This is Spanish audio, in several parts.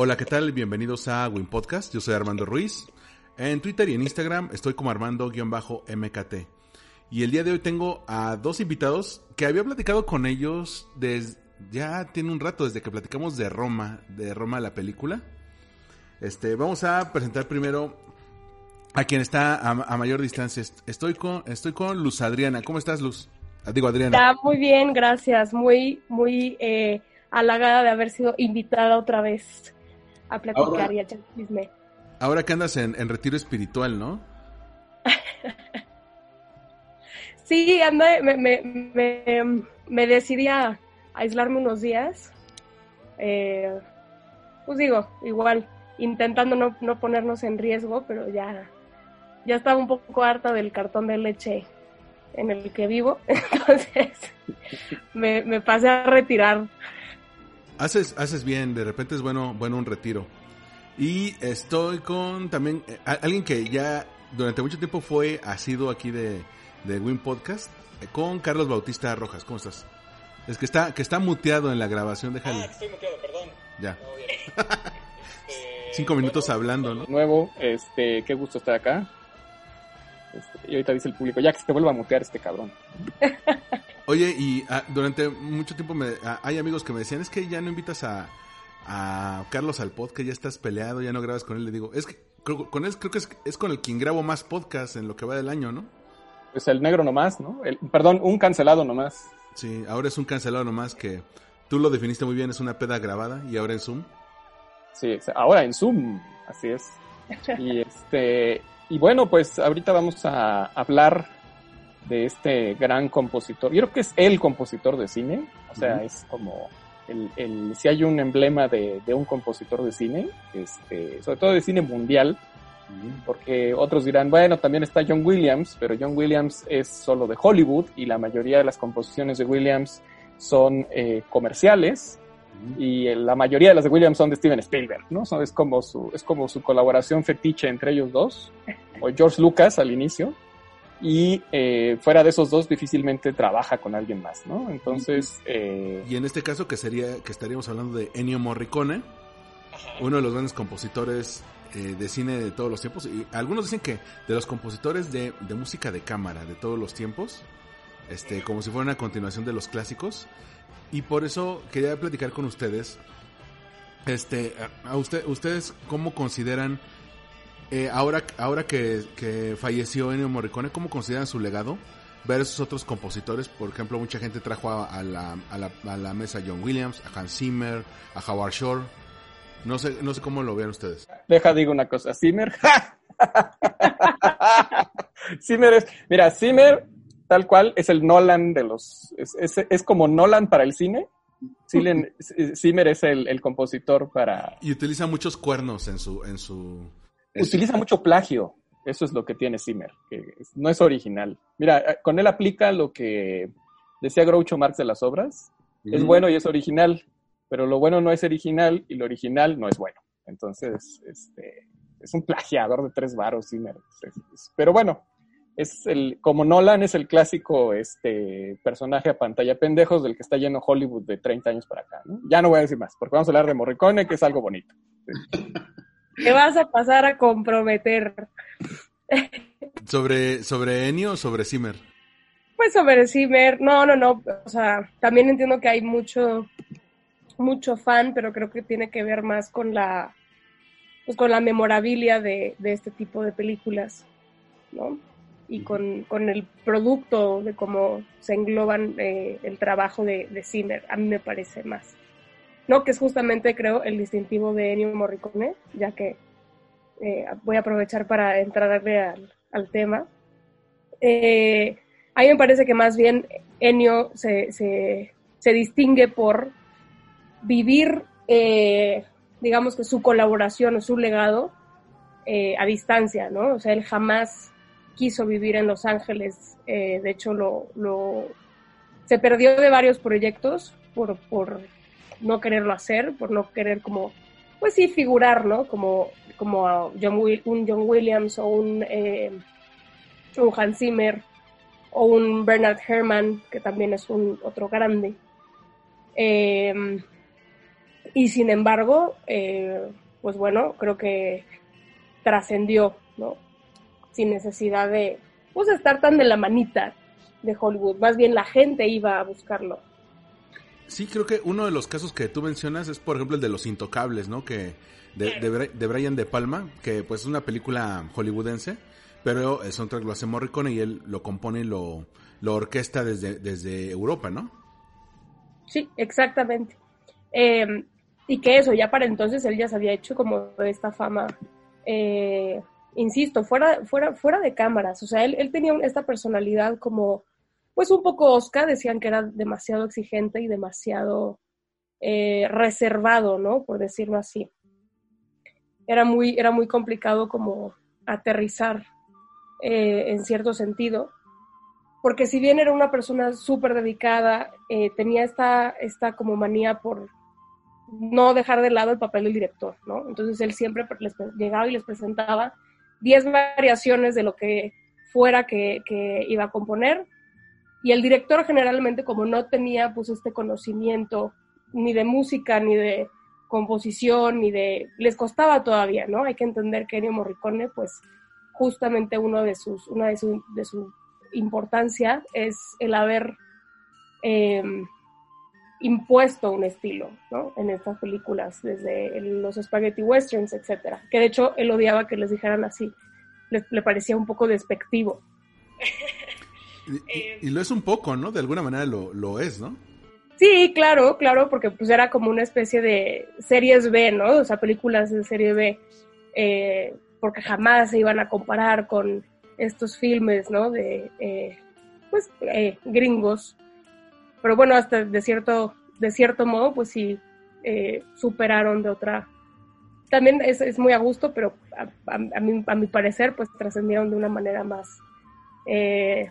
Hola, ¿qué tal? Bienvenidos a Win Podcast. Yo soy Armando Ruiz. En Twitter y en Instagram estoy como Armando-MKT. Y el día de hoy tengo a dos invitados que había platicado con ellos desde ya tiene un rato desde que platicamos de Roma, de Roma la película. Este, vamos a presentar primero a quien está a, mayor distancia. Estoy con estoy con Luz Adriana. ¿Cómo estás, Luz? Ah, Digo Adriana. Está muy bien, gracias. Muy, muy eh, halagada de haber sido invitada otra vez a platicar Ahora- y a echar chisme. Ahora que andas en, en retiro espiritual, ¿no? Sí, anda, me, me, me, me decidí a aislarme unos días. Eh, pues digo, igual, intentando no, no ponernos en riesgo, pero ya, ya estaba un poco harta del cartón de leche en el que vivo. Entonces, me, me pasé a retirar. Haces, haces bien, de repente es bueno, bueno un retiro. Y estoy con también eh, alguien que ya durante mucho tiempo fue asido aquí de, de Win Podcast, eh, con Carlos Bautista Rojas. ¿Cómo estás? Es que está, que está muteado en la grabación, déjale. Ah, estoy muteado, perdón. Ya. No, bien. Este, Cinco minutos hablando, ¿no? Nuevo, este, qué gusto estar acá. Este, y ahorita dice el público, ya que se te vuelva a mutear este cabrón. Oye, y ah, durante mucho tiempo me, ah, hay amigos que me decían, es que ya no invitas a, a Carlos al podcast, ya estás peleado, ya no grabas con él. Le digo, es que creo- con él creo que es, es con el quien grabo más podcast en lo que va del año, ¿no? Pues el negro nomás, ¿no? El, perdón, un cancelado nomás. Sí, ahora es un cancelado nomás que tú lo definiste muy bien, es una peda grabada y ahora en Zoom. Sí, ahora en Zoom, así es. Y este, y bueno, pues ahorita vamos a hablar de este gran compositor. Yo creo que es el compositor de cine, o sea, es como el, el, si hay un emblema de, de un compositor de cine, este, sobre todo de cine mundial, porque otros dirán, bueno, también está John Williams, pero John Williams es solo de Hollywood y la mayoría de las composiciones de Williams son eh, comerciales y la mayoría de las de Williams son de Steven Spielberg, ¿no? So, es, como su, es como su colaboración fetiche entre ellos dos, o George Lucas al inicio, y eh, fuera de esos dos difícilmente trabaja con alguien más, ¿no? Entonces, eh, Y en este caso que sería que estaríamos hablando de Ennio Morricone, uno de los grandes compositores eh, de cine de todos los tiempos. Y algunos dicen que de los compositores de, de música de cámara de todos los tiempos, este, como si fuera una continuación de los clásicos. Y por eso quería platicar con ustedes, este, a a usted, ustedes cómo consideran eh, ahora, ahora que, que falleció Ennio Morricone, cómo consideran su legado versus otros compositores. Por ejemplo, mucha gente trajo a, a la, a, la, a la mesa a John Williams, a Hans Zimmer, a Howard Shore. No sé, no sé cómo lo vean ustedes. deja digo una cosa, Zimmer. Zimmer es, mira, Zimmer tal cual es el Nolan de los, es, es, es como Nolan para el cine. Zimmer, Zimmer es el, el compositor para, Y utiliza muchos cuernos en su, en su. Utiliza mucho plagio. Eso es lo que tiene Zimmer, que no es original. Mira, eh, con él aplica lo que decía Groucho Marx de las obras. Es bueno y es original, pero lo bueno no es original y lo original no es bueno. Entonces, este, es un plagiador de tres varos, Zimmer. Pero bueno, es el, como Nolan es el clásico este, personaje a pantalla pendejos del que está lleno Hollywood de 30 años para acá. ¿no? Ya no voy a decir más, porque vamos a hablar de Morricone, que es algo bonito. Te vas a pasar a comprometer. Sobre, sobre Ennio o sobre Zimmer. Pues sobre Zimmer, no, no, no, o sea, también entiendo que hay mucho, mucho fan, pero creo que tiene que ver más con la, pues con la memorabilia de, de este tipo de películas, ¿no? Y con, con el producto de cómo se engloban eh, el trabajo de, de Zimmer, a mí me parece más. ¿No? Que es justamente, creo, el distintivo de Ennio Morricone, ya que eh, voy a aprovechar para entrarle al, tema. Eh, a mí me parece que más bien Ennio se, se, distingue por vivir, eh, digamos que su colaboración o su legado a distancia, ¿no? O sea, él jamás quiso vivir en Los Ángeles, de hecho lo, lo, se perdió de varios proyectos por, por no quererlo hacer, por no querer como, pues sí, figurar, ¿no? Como, como John, un John Williams o un, eh, un Hans Zimmer o un Bernard Herrmann, que también es un otro grande. Eh, y sin embargo, eh, pues bueno, creo que trascendió, ¿no? Sin necesidad de, pues, estar tan de la manita de Hollywood. Más bien la gente iba a buscarlo. Sí, creo que uno de los casos que tú mencionas es, por ejemplo, el de Los Intocables, ¿no? Que de, de, de Brian De Palma, que pues es una película hollywoodense, pero el soundtrack lo hace Morricone y él lo compone y lo, lo orquesta desde, desde Europa, ¿no? Sí, exactamente. Eh, y que eso, ya para entonces él ya se había hecho como esta fama, eh, insisto, fuera, fuera, fuera de cámaras. O sea, él, él tenía esta personalidad como, pues un poco Oscar, decían que era demasiado exigente y demasiado eh, reservado, ¿no? Por decirlo así. Era muy, era muy complicado como aterrizar eh, en cierto sentido, porque si bien era una persona súper dedicada, eh, tenía esta, esta como manía por no dejar de lado el papel del director, ¿no? Entonces él siempre les llegaba y les presentaba 10 variaciones de lo que fuera que, que, iba a componer, y el director generalmente como no tenía pues este conocimiento ni de música, ni de composición, ni de... les costaba todavía, ¿no? Hay que entender que Ennio Morricone pues justamente uno de sus, una de su, de su importancia es el haber eh, impuesto un estilo, ¿no? En estas películas, desde los spaghetti westerns, etcétera. Que de hecho él odiaba que les dijeran así, le parecía un poco despectivo. Y, y, lo es un poco, ¿no? De alguna manera lo, lo es, ¿no? Sí, claro, claro, porque pues era como una especie de series B, ¿no? O sea, películas de serie B. Eh, porque jamás se iban a comparar con estos filmes, ¿no? De, eh, pues, eh, gringos. Pero bueno, hasta de cierto, de cierto modo, pues sí, eh, superaron de otra. También es, es muy a gusto, pero a, a, a, mi, a mi, parecer, pues trascendieron de una manera más, eh,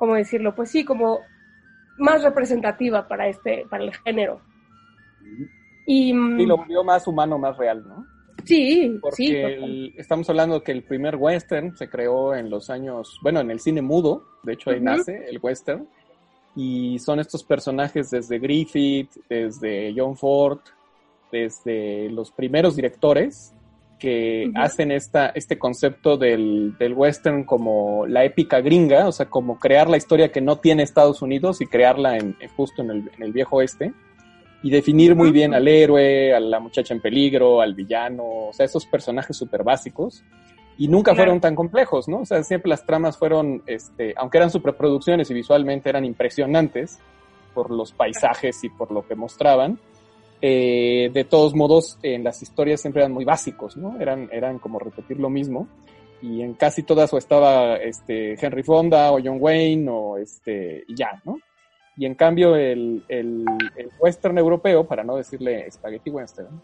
¿cómo decirlo? Pues sí, como más representativa para este, para el género. Y, y lo volvió más humano, más real, ¿no? Sí, Porque sí. El, estamos hablando que el primer western se creó en los años, bueno, en el cine mudo, de hecho ahí uh -huh. nace el western, y son estos personajes desde Griffith, desde John Ford, desde los primeros directores que uh -huh. hacen esta, este concepto del, del, western como la épica gringa, o sea, como crear la historia que no tiene Estados Unidos y crearla en, justo en el, en el viejo oeste y definir muy bien al héroe, a la muchacha en peligro, al villano, o sea, esos personajes súper básicos. Y nunca claro. fueron tan complejos, ¿no? O sea, siempre las tramas fueron, este, aunque eran superproducciones y visualmente eran impresionantes por los paisajes y por lo que mostraban, eh, de todos modos, en las historias siempre eran muy básicos, ¿no? Eran, eran como repetir lo mismo. Y en casi todas o estaba este, Henry Fonda o John Wayne o este, y ya, ¿no? Y en cambio el, el, el, western europeo, para no decirle spaghetti western,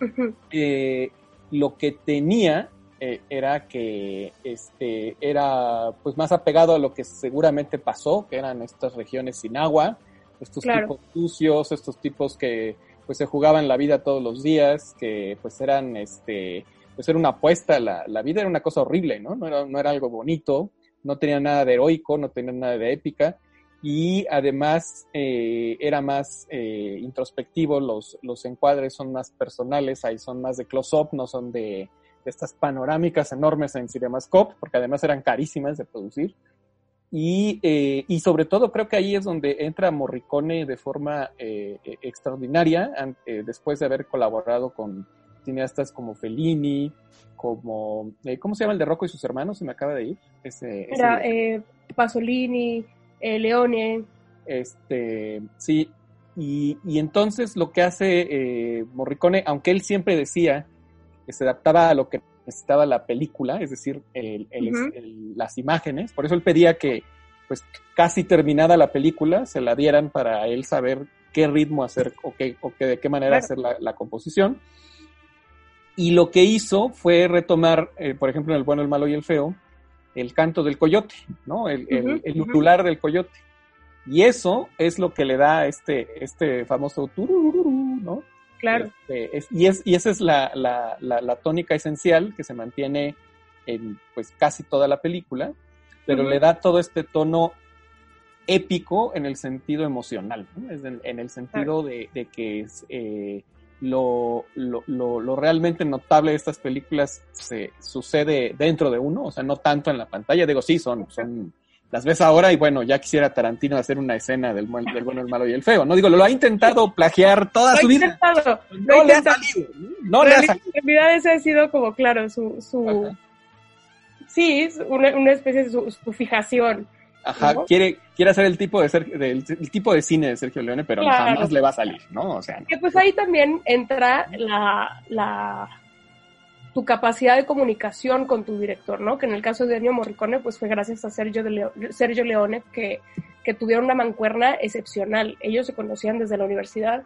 uh -huh. eh, lo que tenía eh, era que este, era pues más apegado a lo que seguramente pasó, que eran estas regiones sin agua, estos claro. tipos sucios, estos tipos que pues se jugaban la vida todos los días, que pues eran este pues era una apuesta, la, la vida era una cosa horrible, ¿no? No era, no era algo bonito, no tenía nada de heroico, no tenía nada de épica, y además eh, era más eh, introspectivo, los, los encuadres son más personales, ahí son más de close-up, no son de, de, estas panorámicas enormes en CinemaScope, porque además eran carísimas de producir. Y, eh, y sobre todo creo que ahí es donde entra Morricone de forma eh, e- extraordinaria, eh, después de haber colaborado con cineastas como Fellini, como, eh, ¿cómo se llama el de Rocco y sus hermanos? Se me acaba de ir. Ese, ese- Era eh, Pasolini, eh, Leone. Este, sí, y, y entonces lo que hace eh, Morricone, aunque él siempre decía que se adaptaba a lo que necesitaba la película, es decir, el- el- el- las imágenes, por eso él pedía que, pues, casi terminada la película, se la dieran para él saber qué ritmo hacer o, qué, o qué- de qué manera Claro. hacer la, la composición. Y lo que hizo fue retomar, eh, por ejemplo, en El bueno, el malo y el feo, el canto del coyote, ¿no? El, el- Ujú, el ujú. ulular del coyote. Y eso es lo que le da este, este famoso turururú, ¿no? Claro. Este, es- y, es, y esa es la, la, la, la tónica esencial que se mantiene en pues casi toda la película, pero le da todo este tono épico en el sentido emocional, ¿no? Es en, en el sentido de, de que es, eh, lo, lo, lo, lo realmente notable de estas películas se sucede dentro de uno, o sea, no tanto en la pantalla, digo, sí, son, son las ves ahora y bueno, ya quisiera Tarantino hacer una escena del, bueno, el malo y el feo, ¿no? Digo, lo ha intentado plagiar toda Lo su vida. intentado. Lo he No le ha salido, ¿no? Le ha salido. En realidad ese ha sido como, claro, su... su Ajá. Sí, una, una especie de su, su fijación. Ajá, ¿no? quiere, quiere hacer el tipo de Sergio- del, el tipo de cine de Sergio Leone, pero Claro. jamás le va a salir, ¿no? O sea, no. Que pues ahí también entra la, la tu capacidad de comunicación con tu director, ¿no? Que en el caso de Ennio Morricone, pues fue gracias a Sergio, de Sergio Leone que, que tuvieron una mancuerna excepcional. Ellos se conocían desde la universidad.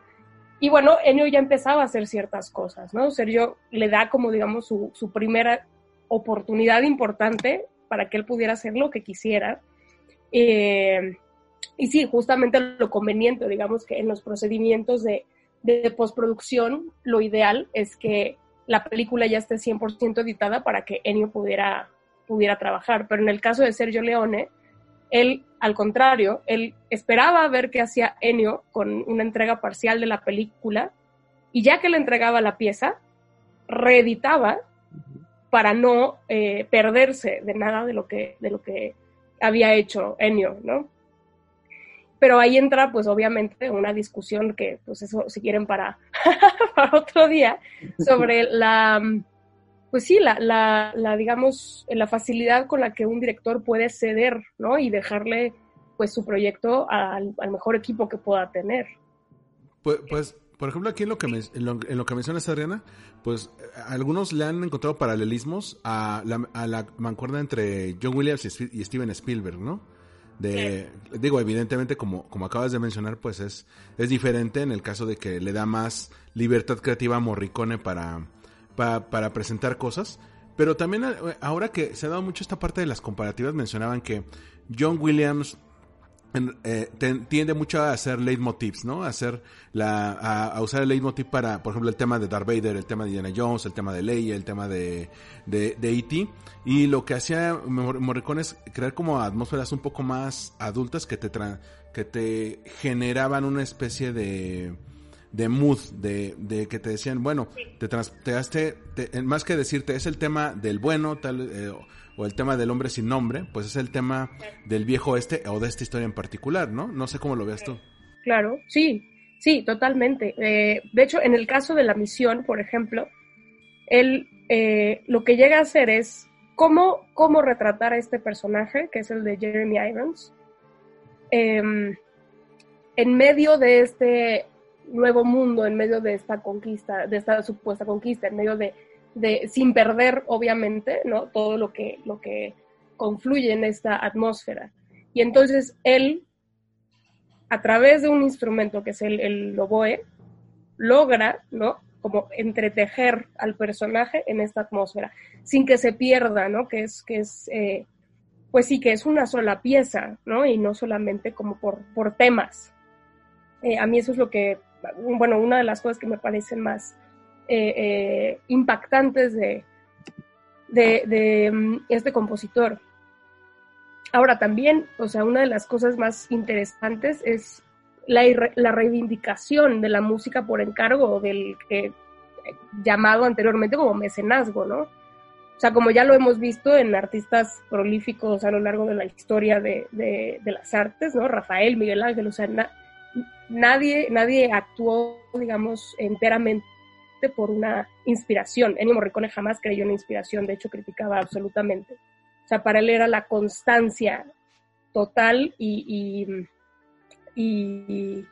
Y bueno, Ennio ya empezaba a hacer ciertas cosas, ¿no? Sergio le da como, digamos, su, su primera oportunidad importante para que él pudiera hacer lo que quisiera. Eh, y sí, justamente lo conveniente, digamos que en los procedimientos de, de postproducción, lo ideal es que la película ya esté 100% editada para que Ennio pudiera, pudiera trabajar. Pero en el caso de Sergio Leone, él, al contrario, él esperaba ver qué hacía Ennio con una entrega parcial de la película y ya que le entregaba la pieza, reeditaba para no eh, perderse de nada de lo que, de lo que había hecho Ennio, ¿no? Pero ahí entra, pues obviamente, una discusión que, pues eso, si quieren, para, para otro día, sobre la, pues sí, la, la, la, digamos, la facilidad con la que un director puede ceder, ¿no? Y dejarle, pues, su proyecto al, al mejor equipo que pueda tener. Pues, pues, por ejemplo, aquí en lo que, me, en lo, en lo que mencionas, Adriana, pues algunos le han encontrado paralelismos a la, a la mancuerna entre John Williams y, y Steven Spielberg, ¿no? De, digo, evidentemente, como, como acabas de mencionar, pues es, es diferente en el caso de que le da más libertad creativa a Morricone para, para, para presentar cosas. Pero también ahora que se ha dado mucho esta parte de las comparativas, mencionaban que John Williams eh, tiende mucho a hacer leitmotivs, ¿no? A hacer la, a, a, usar el leitmotiv para, por ejemplo, el tema de Darth Vader, el tema de Indiana Jones, el tema de Leia, el tema de, de, de E.T. Y lo que hacía Morricone es crear como atmósferas un poco más adultas que te, tra que te generaban una especie de, de mood, de, de que te decían, bueno, te, te, te, más que decirte es el tema del bueno, tal, eh, o el tema del hombre sin nombre, pues es el tema del viejo este o de esta historia en particular, ¿no? No sé cómo lo veas tú. Claro, sí, sí, totalmente. Eh, de hecho, en el caso de la misión, por ejemplo, él eh, lo que llega a hacer es cómo, cómo retratar a este personaje, que es el de Jeremy Irons, eh, en medio de este nuevo mundo, en medio de esta conquista, de esta supuesta conquista, en medio de, de sin perder, obviamente, ¿no? Todo lo que, lo que confluye en esta atmósfera. Y entonces él, a través de un instrumento que es el, el oboe, logra, ¿no? Como entretejer al personaje en esta atmósfera, sin que se pierda, ¿no? Que es, que es eh, pues sí, que es una sola pieza, ¿no? Y no solamente como por, por temas. Eh, a mí eso es lo que, bueno, una de las cosas que me parecen más eh, eh, impactantes de, de, um, este compositor. Ahora también, o sea, una de las cosas más interesantes es la, la reivindicación de la música por encargo del que llamado anteriormente como mecenazgo, ¿no? O sea, como ya lo hemos visto en artistas prolíficos a lo largo de la historia de, de, las artes, ¿no? Rafael, Miguel Ángel, o sea, na, nadie, nadie actuó, digamos, enteramente por una inspiración. Ennio Morricone jamás creyó en inspiración, de hecho criticaba absolutamente. O sea, para él era la constancia total y, y, y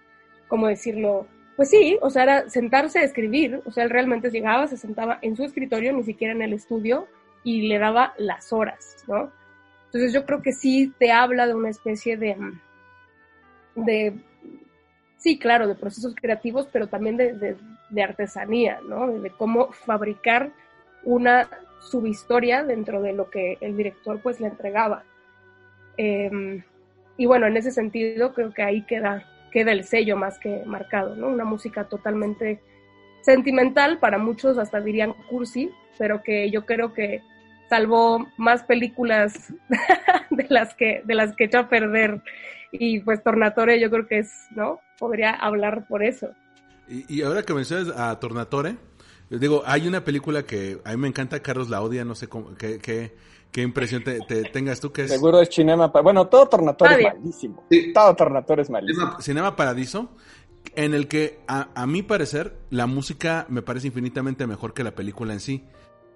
¿cómo decirlo? Pues sí, o sea, era sentarse a escribir, o sea, él realmente llegaba, se sentaba en su escritorio, ni siquiera en el estudio, y le daba las horas, ¿no? Entonces yo creo que sí te habla de una especie de, de sí, claro, de procesos creativos, pero también de, de, de artesanía, ¿no? De, cómo fabricar una subhistoria dentro de lo que el director pues le entregaba. Eh, y bueno, en ese sentido creo que ahí queda, queda el sello más que marcado, ¿no? Una música totalmente sentimental, para muchos hasta dirían cursi, pero que yo creo que salvó más películas de las que de las que echó a perder y pues Tornatore yo creo que es, ¿no? Podría hablar por eso. Y, y ahora que mencionas a Tornatore, digo, hay una película que a mí me encanta, Carlos la odia, no sé cómo, qué, qué, qué impresión te, te, tengas tú que es... Seguro es Cinema, bueno, todo Tornatore es malísimo, sí. todo Tornatore es malísimo. Cinema, Cinema Paradiso, en el que a, a mi parecer la música me parece infinitamente mejor que la película en sí.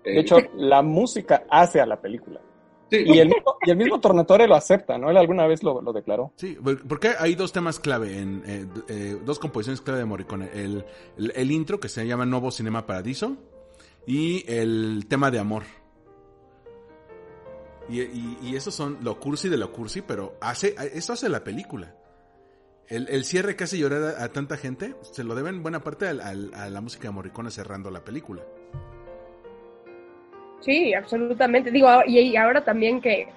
De hecho, la música hace a la película. Sí. Y, el mismo, y el mismo Tornatore lo acepta, ¿no? Él alguna vez lo, lo declaró. Sí, porque hay dos temas clave, en eh, eh, dos composiciones clave de Morricone. El, el, el, intro, que se llama Nuevo Cinema Paradiso, y el tema de amor. Y, y, y esos son lo cursi de lo cursi, pero hace, eso hace la película. El, el cierre que hace llorar a, a, tanta gente, se lo deben buena parte a, a, a la música de Morricone cerrando la película. Sí, absolutamente. Digo, y ahora también que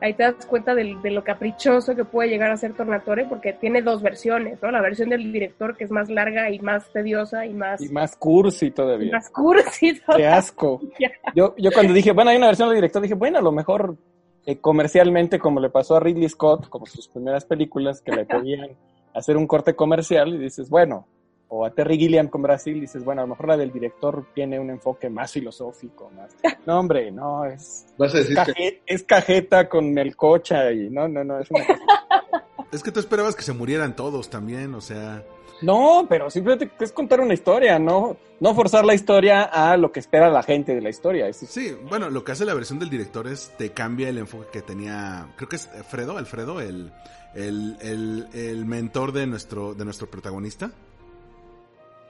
ahí te das cuenta de, de, lo caprichoso que puede llegar a ser Tornatore, porque tiene dos versiones, ¿no? La versión del director, que es más larga y más tediosa y más... Y más cursi todavía. más cursi todavía. Qué asco. Yo, yo cuando dije, bueno, hay una versión del director, dije, bueno, a lo mejor eh, comercialmente, como le pasó a Ridley Scott, como sus primeras películas, que le podían hacer un corte comercial, y dices, bueno, o a Terry Gilliam con Brasil, dices, bueno, a lo mejor la del director tiene un enfoque más filosófico, más... No, hombre, no, es, ¿Vas a decir es, caje, que... es cajeta con el cocha y no, no, no, es una cosa... Es que tú esperabas que se murieran todos también, o sea... No, pero simplemente es contar una historia, no, no forzar la historia a lo que espera la gente de la historia. Es... Sí, bueno, lo que hace la versión del director es te cambia el enfoque que tenía, creo que es Fredo, Alfredo, el, el, el, el mentor de nuestro, de nuestro protagonista.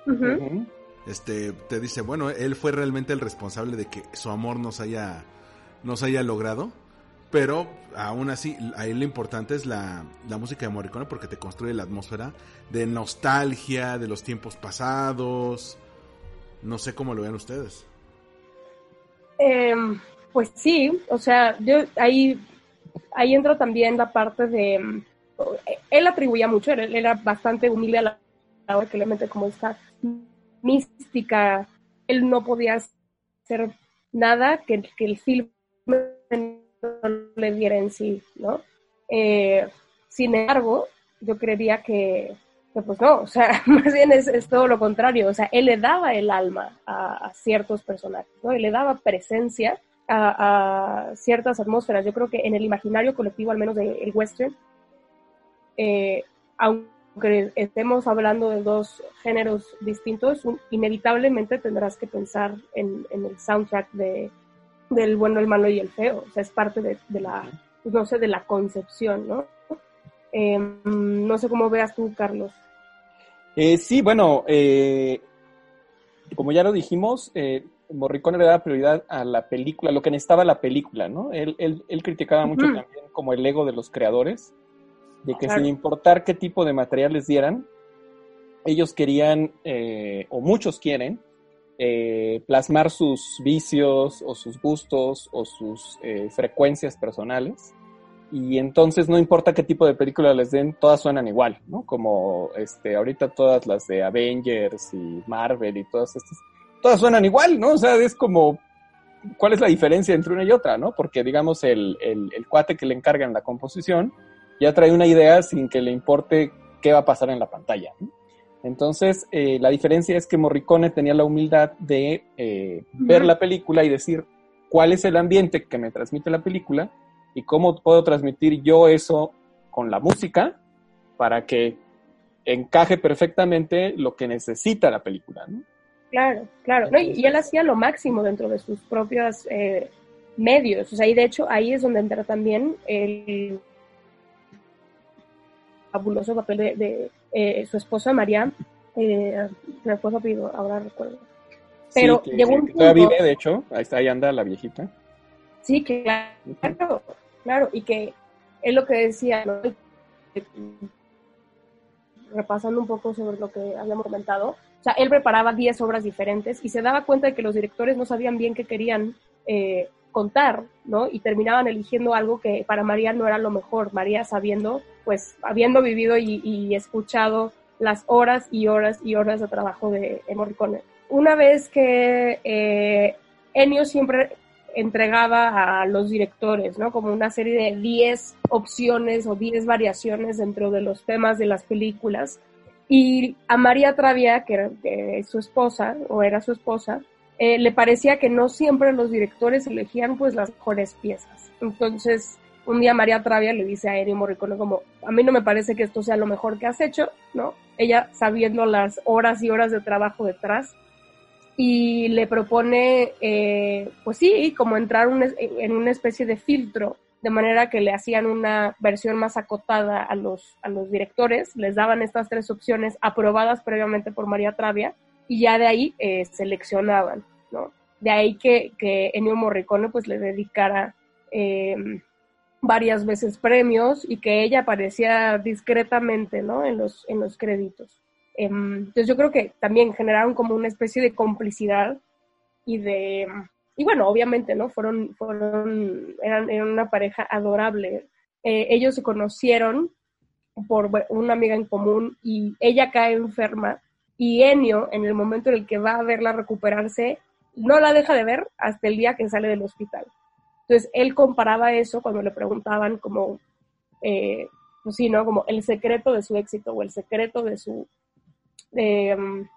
Uh -huh. Este te dice, bueno, él fue realmente el responsable de que su amor nos haya nos haya logrado, pero aún así ahí lo importante es la, la música de Morricone porque te construye la atmósfera de nostalgia de los tiempos pasados. No sé cómo lo ven ustedes. Eh, pues sí, o sea, yo ahí ahí entra también la parte de él atribuía mucho, él, era bastante humilde a la hora que le mete como esta mística, él no podía hacer nada que, que el filme le diera en sí, ¿no? Eh, sin embargo, yo creería que, pues no, o sea, más bien es, todo lo contrario, o sea, él le daba el alma a, ciertos personajes, ¿no? Él le daba presencia a, a, ciertas atmósferas. Yo creo que en el imaginario colectivo, al menos del western, eh, aunque aunque estemos hablando de dos géneros distintos, un, inevitablemente tendrás que pensar en, en, el soundtrack de del bueno, el malo y el feo. O sea, es parte de, de la, pues no sé, de la concepción, ¿no? Eh, no sé cómo veas tú, Carlos. Eh, sí, bueno, eh, como ya lo dijimos, eh, Morricone le daba prioridad a la película, lo que necesitaba la película, ¿no? Él, él, él criticaba mucho también como el ego de los creadores de que claro. sin importar qué tipo de material les dieran, ellos querían, eh, o muchos quieren, eh, plasmar sus vicios o sus gustos o sus eh, frecuencias personales. Y entonces no importa qué tipo de película les den, todas suenan igual, ¿no? Como este, ahorita todas las de Avengers y Marvel y todas estas, todas suenan igual, ¿no? O sea, es como, ¿cuál es la diferencia entre una y otra, ¿no? Porque digamos el, el, el cuate que le encargan la composición, ya trae una idea sin que le importe qué va a pasar en la pantalla. ¿no? Entonces, eh, la diferencia es que Morricone tenía la humildad de eh, ver la película y decir, cuál es el ambiente que me transmite la película y cómo puedo transmitir yo eso con la música para que encaje perfectamente lo que necesita la película, ¿no? Claro, claro. y, él hacía lo máximo dentro de sus propios eh, medios. O sea, y de hecho ahí es donde entra también el fabuloso papel de, eh, su esposa María. Eh, me fue rápido, ahora recuerdo. Pero llegó un punto... vive, de hecho. Ahí, está, ahí anda la viejita. Sí, claro, claro. Y que es lo que decía, ¿no? repasando un poco sobre lo que habíamos comentado, o sea, él preparaba 10 obras diferentes y se daba cuenta de que los directores no sabían bien qué querían eh, contar, ¿no? Y terminaban eligiendo algo que para María no era lo mejor. María sabiendo, pues, habiendo vivido y, escuchado las horas y horas y horas de trabajo de Morricone. Una vez que eh, Ennio siempre entregaba a los directores, ¿no? Como una serie de 10 opciones o 10 variaciones dentro de los temas de las películas. Y a María Travia, que era su esposa, o era su esposa, eh, le parecía que no siempre los directores elegían pues las mejores piezas. Entonces, un día María Travia le dice a Ennio Morricone como, a mí no me parece que esto sea lo mejor que has hecho, ¿no? Ella sabiendo las horas y horas de trabajo detrás, y le propone, eh, pues sí, como entrar en una especie de filtro, de manera que le hacían una versión más acotada a los, a los directores, les daban estas tres opciones aprobadas previamente por María Travia, y ya de ahí eh, seleccionaban, ¿no? De ahí que, que Ennio Morricone pues le dedicara em, varias veces premios y que ella aparecía discretamente, ¿no? En los, en los créditos. Em, entonces yo creo que también generaron como una especie de complicidad y de, y bueno, obviamente, ¿no? Fueron, fueron, eran, una pareja adorable. Eh, ellos se conocieron por una amiga en común y ella cae enferma y Enio, en el momento en el que va a verla recuperarse, no la deja de ver hasta el día que sale del hospital. Entonces, él comparaba eso cuando le preguntaban como, eh, pues sí, ¿no? Como el secreto de su éxito o el secreto de su, de, mm,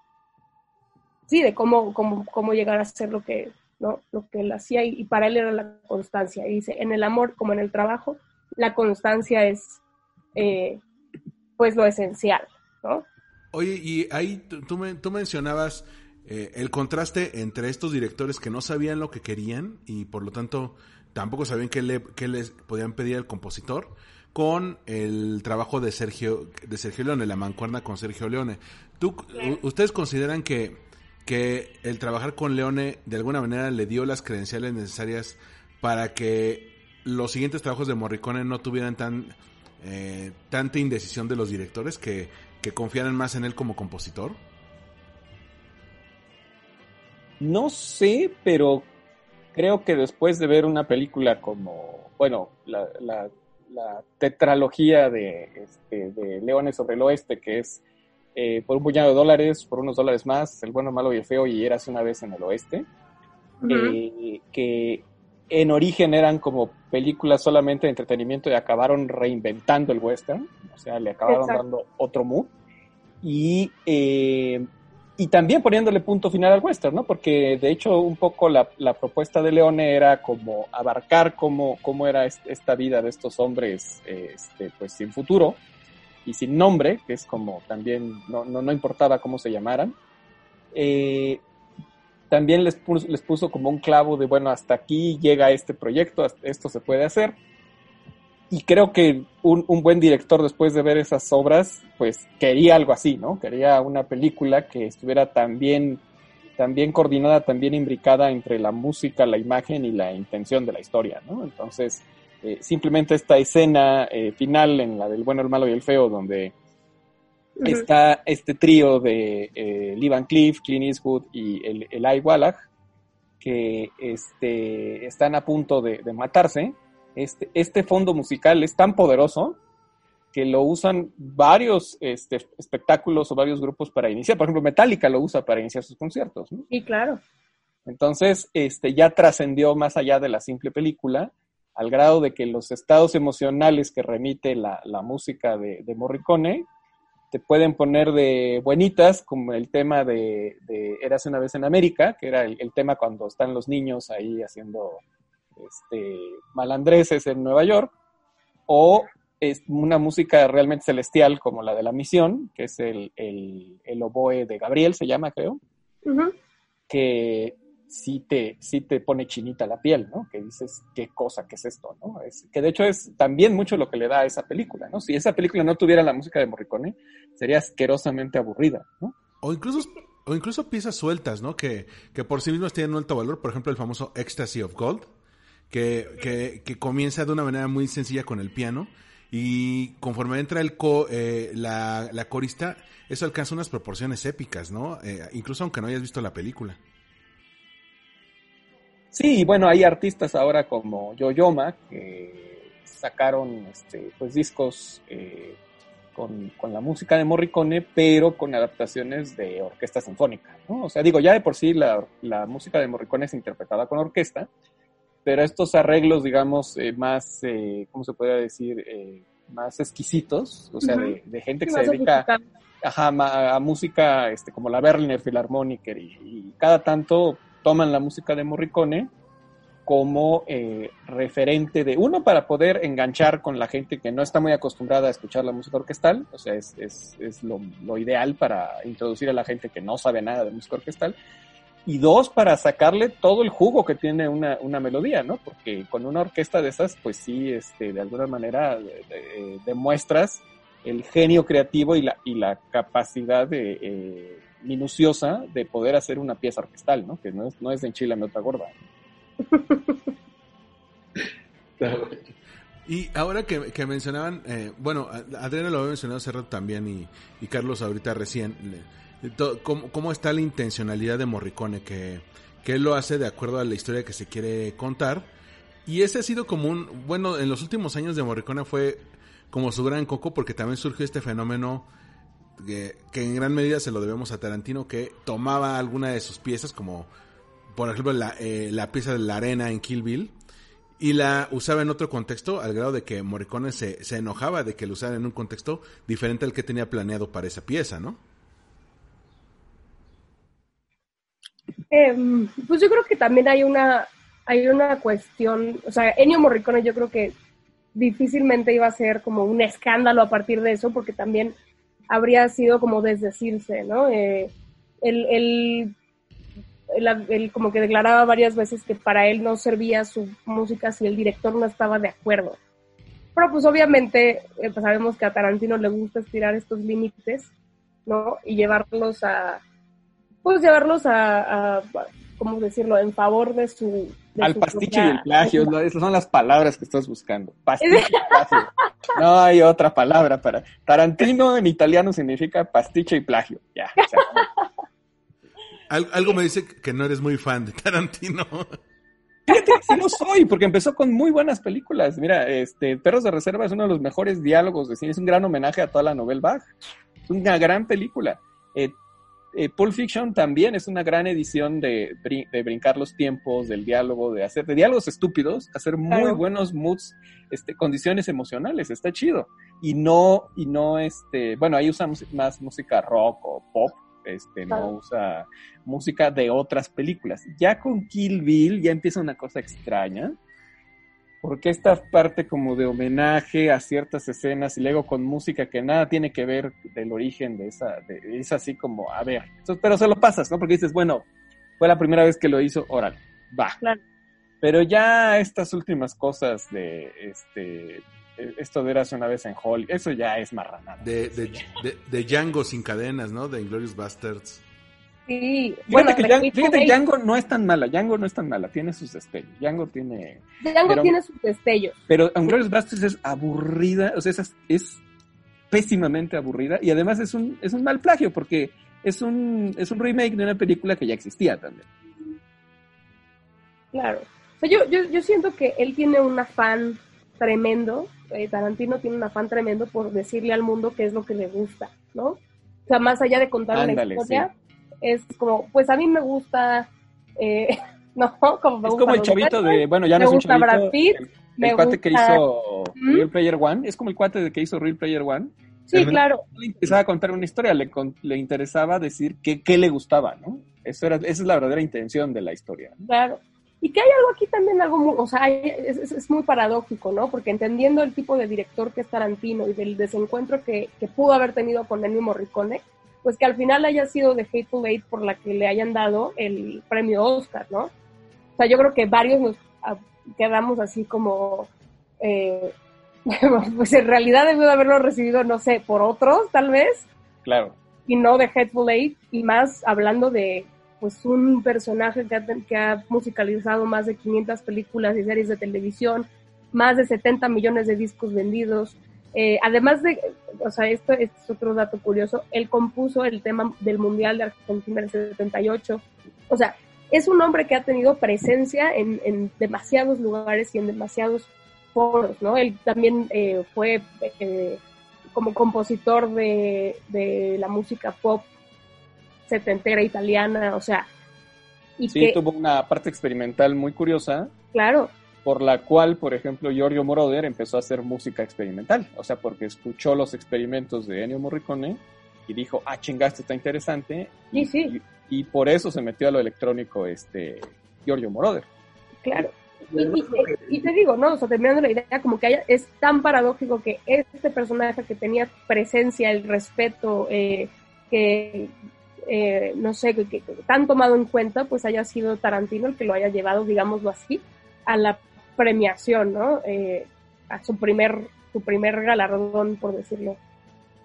sí, de cómo, cómo, cómo llegar a ser lo que, ¿no? lo que él hacía y, para él era la constancia. Y dice, en el amor como en el trabajo, la constancia es eh, pues lo esencial, ¿no? Oye, y ahí tú, tú mencionabas eh, el contraste entre estos directores que no sabían lo que querían y por lo tanto tampoco sabían qué, le, qué les podían pedir al compositor con el trabajo de Sergio, de Sergio Leone, la mancuerna con Sergio Leone. ¿Tú, ¿Ustedes consideran que, que el trabajar con Leone de alguna manera le dio las credenciales necesarias para que los siguientes trabajos de Morricone no tuvieran tan eh, tanta indecisión de los directores que, que confiaran más en él como compositor? No sé, pero creo que después de ver una película como, bueno, la, la tetralogía de, este, de Leones sobre el Oeste, que es eh, por un puñado de dólares, por unos dólares más, El bueno, malo y el feo y Eras una vez en el Oeste, eh, que en origen eran como películas solamente de entretenimiento y acabaron reinventando el western, o sea, le acabaron dando otro mood. Y eh, y también poniéndole punto final al western, ¿no? Porque de hecho un poco la, la propuesta de Leone era como abarcar cómo, cómo era esta vida de estos hombres, este, pues sin futuro y sin nombre, que es como también no, no, no importaba cómo se llamaran. Eh, también les puso, les puso como un clavo de, bueno, hasta aquí llega este proyecto, esto se puede hacer y creo que un, un, buen director después de ver esas obras, pues quería algo así, ¿no? Quería una película que estuviera tan bien, tan bien coordinada, tan bien imbricada entre la música, la imagen y la intención de la historia, ¿no? Entonces, eh, simplemente esta escena eh, final en la del bueno, el malo y el feo, donde está este trío de eh, Lee Van Cleef, Clint Eastwood y el, Eli Wallach, que este, están a punto de, de matarse, este, este fondo musical es tan poderoso que lo usan varios este, espectáculos o varios grupos para iniciar. Por ejemplo, Metallica lo usa para iniciar sus conciertos. ¿no? Sí, claro. Entonces, este, ya trascendió más allá de la simple película, al grado de que los estados emocionales que remite la, música de, Morricone te pueden poner de buenitas, como el tema de, de Eras una vez en América, que era el, el tema cuando están los niños ahí haciendo este, malandreses en Nueva York, o es una música realmente celestial como la de la misión, que es el, el, el oboe de Gabriel, se llama, creo, que sí te, te pone chinita la piel, ¿no? Que dices, qué cosa, qué es esto, ¿no? Es, que de hecho es también mucho lo que le da a esa película, ¿no? Si esa película no tuviera la música de Morricone, sería asquerosamente aburrida, ¿no? O incluso, o incluso piezas sueltas, ¿no? Que, que por sí mismas tienen un alto valor. Por ejemplo, el famoso Ecstasy of Gold, que, que, que comienza de una manera muy sencilla con el piano. Y conforme entra el co, eh, la, la corista, eso alcanza unas proporciones épicas, ¿no? Eh, incluso aunque no hayas visto la película. Sí, bueno, hay artistas ahora como Yoyoma que sacaron este, pues discos eh, con, con, la música de Morricone, pero con adaptaciones de orquesta sinfónica, ¿no? O sea, digo, ya de por sí la, la música de Morricone es interpretada con orquesta, pero estos arreglos, digamos, eh, más, eh, ¿cómo se podría decir? Eh, más exquisitos, o sea, uh -huh. de, de, gente que se dedica ajá, a, a, música este, como la Berliner Philharmoniker y, y, cada tanto toman la música de Morricone como eh, referente de uno para poder enganchar con la gente que no está muy acostumbrada a escuchar la música orquestal, o sea, es, es, es lo, lo, ideal para introducir a la gente que no sabe nada de música orquestal, y dos, para sacarle todo el jugo que tiene una, una melodía, ¿no? Porque con una orquesta de esas, pues sí, este, de alguna manera eh, demuestras el genio creativo y la, y la capacidad de, eh, minuciosa de poder hacer una pieza orquestal, ¿no? Que no es, no es de enchilame otra gorda. Y ahora que, que mencionaban, eh, bueno, Adriana lo había mencionado hace rato también y, y Carlos ahorita recién, ¿cómo, ¿cómo, está la intencionalidad de Morricone? Que, que él lo hace de acuerdo a la historia que se quiere contar. Y ese ha sido como un, bueno, en los últimos años de Morricone fue como su gran coco porque también surgió este fenómeno que, en gran medida se lo debemos a Tarantino que tomaba alguna de sus piezas como por ejemplo la, eh, la pieza de la arena en Kill Bill y la usaba en otro contexto al grado de que Morricone se, se enojaba de que lo usara en un contexto diferente al que tenía planeado para esa pieza, ¿no? Eh, pues yo creo que también hay una hay una cuestión, o sea, Ennio Morricone yo creo que difícilmente iba a ser como un escándalo a partir de eso, porque también habría sido como desdecirse, ¿no? Eh, él, él, él, como que declaraba varias veces que para él no servía su música si el director no estaba de acuerdo. Pero pues obviamente eh, pues sabemos que a Tarantino le gusta estirar estos límites, ¿no? Y llevarlos a, pues llevarlos a, a ¿cómo decirlo?, en favor de su... De Al pastiche propia... y el plagio, esas son las palabras que estás buscando. Pastiche y plagio. No hay otra palabra para... Tarantino en italiano significa pastiche y plagio. Ya. O sea, Al, algo me dice que no eres muy fan de Tarantino. Fíjate que sí lo soy, porque empezó con muy buenas películas. Mira, este, Perros de Reserva es uno de los mejores diálogos de cine, es un gran homenaje a toda la novela Bach. Es una gran película. Eh, eh, Pulp Fiction también es una gran edición de, de, brincar los tiempos, del diálogo, de hacer de diálogos estúpidos, hacer muy claro. buenos moods, este, condiciones emocionales, está chido. Y no, y no, este, bueno, ahí usamos más música rock o pop, este, claro. no usa música de otras películas. Ya con Kill Bill ya empieza una cosa extraña, porque esta parte como de homenaje a ciertas escenas y luego con música que nada tiene que ver del origen de esa, de, es así como, a ver, entonces, pero se lo pasas, ¿no? Porque dices, bueno, fue la primera vez que lo hizo, órale, va. Claro. Pero ya estas últimas cosas de, este, esto de eras una vez en Hall, eso ya es marranada. De, de, de, de Django sin cadenas, ¿no? De Inglorious Bastards. Sí, fíjate bueno, que Django, fíjate, Django no es tan mala, Django no es tan mala, tiene sus destellos, Django tiene... Django pero, tiene sus destellos. Pero Inglourious Basterds es aburrida, o sea, es, es pésimamente aburrida y además es un, es un mal plagio porque es un, es un remake de una película que ya existía también. Claro, o sea, yo, yo, yo siento que él tiene un afán tremendo, eh, Tarantino tiene un afán tremendo por decirle al mundo qué es lo que le gusta, ¿no? O sea, más allá de contar Ándale, una historia... Sí es como, pues a mí me gusta, eh, no, como me Es como el chavito de, bueno, ya no es un chavito. Brad Pitt, el, el cuate que hizo ¿Mm? Real Player One, es como el cuate de que hizo Real Player One. Sí, claro. No le interesaba contar una historia, le, con- le interesaba decir qué, qué le gustaba, ¿no? Eso era, esa es la verdadera intención de la historia. ¿no? Claro. Y que hay algo aquí también, algo muy, o sea, hay- es- es muy paradójico, ¿no? Porque entendiendo el tipo de director que es Tarantino y del desencuentro que, que pudo haber tenido con Ennio Morricone, pues que al final haya sido de Hateful Eight por la que le hayan dado el premio Oscar, ¿no? O sea, yo creo que varios nos ah, quedamos así como, eh, pues en realidad debió de haberlo recibido, no sé, por otros, tal vez, Claro. y no de Hateful Eight, y más hablando de pues un personaje que ha, que ha musicalizado más de 500 películas y series de televisión, más de 70 millones de discos vendidos. Eh, además de, o sea, esto, es otro dato curioso, él compuso el tema del Mundial de Argentina del 78. O sea, es un hombre que ha tenido presencia en, en demasiados lugares y en demasiados foros, ¿no? Él también eh, fue eh, como compositor de, de la música pop setentera italiana, o sea, y Sí, que, tuvo una parte experimental muy curiosa, claro, por la cual, por ejemplo, Giorgio Moroder empezó a hacer música experimental. O sea, porque escuchó los experimentos de Ennio Morricone y dijo, ah, chingaste, está interesante. sí, sí, Y, y por eso se metió a lo electrónico este Giorgio Moroder. claro. Y, y- y te digo, ¿no? O sea, terminando la idea, como que haya- es tan paradójico que este personaje que tenía presencia, el respeto, eh, que, eh, no sé, que, que tan tomado en cuenta, pues haya sido Tarantino el que lo haya llevado, digámoslo así, a la premiación, ¿no? Eh, a su primer, su primer galardón, por decirlo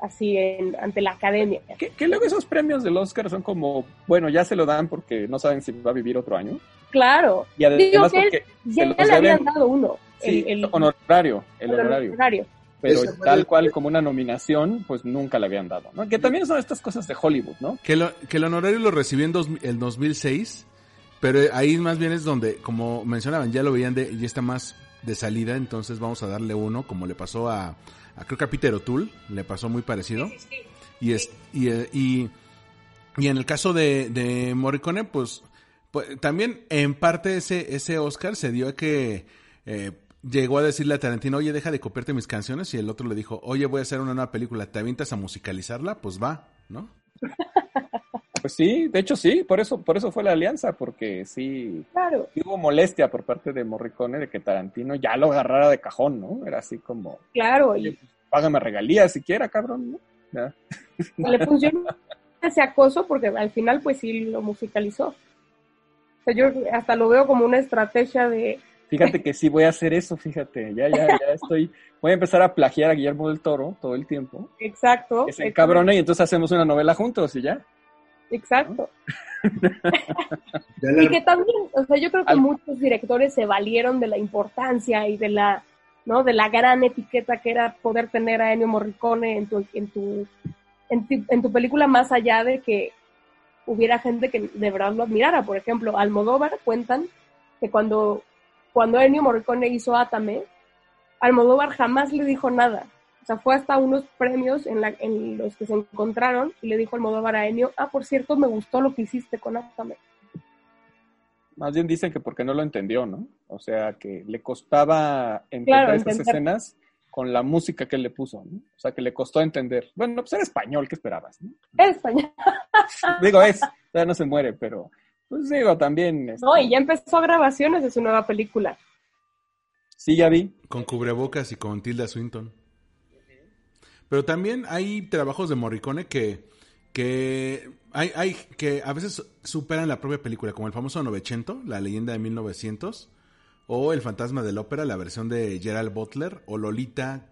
así, en, ante la academia. Que, que luego esos premios del Oscar son como, bueno, ya se lo dan porque no saben si va a vivir otro año. Claro, Y además Digo que porque ya, le habían dado uno, sí, el, el- honorario, el el honorario. honorario. Pero tal cual como una nominación, pues nunca le habían dado, ¿no? Que también son estas cosas de Hollywood, ¿no? Que, lo- que el honorario lo recibió en dos, el 2006, pero ahí más bien es donde, como mencionaban, ya lo veían de, ya está más de salida, entonces vamos a darle uno, como le pasó a, a creo que a Peter O'Toole, le pasó muy parecido. Y, es, y, eh, y, y en el caso de, de Morricone, pues, pues también en parte ese, ese Oscar se dio a que eh, llegó a decirle a Tarantino, oye, deja de copiarte mis canciones, y el otro le dijo, oye, voy a hacer una nueva película, ¿te avientas a musicalizarla? Pues va, ¿no? Pues sí, de hecho sí, por eso, por eso fue la alianza, porque sí, Claro, hubo molestia por parte de Morricone de que Tarantino ya lo agarrara de cajón, ¿no? Era así como, claro, y pues, págame regalías siquiera, cabrón, ¿no? Ya. le funcionó ese acoso porque al final pues sí lo musicalizó. O sea, yo hasta lo veo como una estrategia de, Fíjate que sí voy a hacer eso, fíjate, ya, ya, ya estoy, voy a empezar a plagiar a Guillermo del Toro todo el tiempo, exacto, que se encabrona y entonces hacemos una novela juntos y ya. Exacto. Y que también, o sea, yo creo que muchos directores se valieron de la importancia y de la, ¿no? De la gran etiqueta que era poder tener a Ennio Morricone en tu, en tu, en tu, en tu película más allá de que hubiera gente que de verdad lo admirara. Por ejemplo, Almodóvar cuentan que cuando, cuando Ennio Morricone hizo Atame, Almodóvar jamás le dijo nada. O sea, fue hasta unos premios en, la, en los que se encontraron y le dijo Almodóvar a Ennio, ah, por cierto, me gustó lo que hiciste con Atame. Más bien dicen que porque no lo entendió, ¿no? O sea, que le costaba entender Claro, esas entender. escenas con la música que él le puso, ¿no? O sea, que le costó entender. Bueno, pues era español, ¿qué esperabas? no? Es español. Digo, es, ya no se muere, pero pues digo, también... este, No, y ya empezó grabaciones de su nueva película. Sí, ya vi. Con cubrebocas y con Tilda Swinton. Pero también hay trabajos de Morricone que, que hay, hay que a veces superan la propia película, como el famoso Novecento, la leyenda de 1900, o El fantasma de la ópera, la versión de Gerald Butler, o Lolita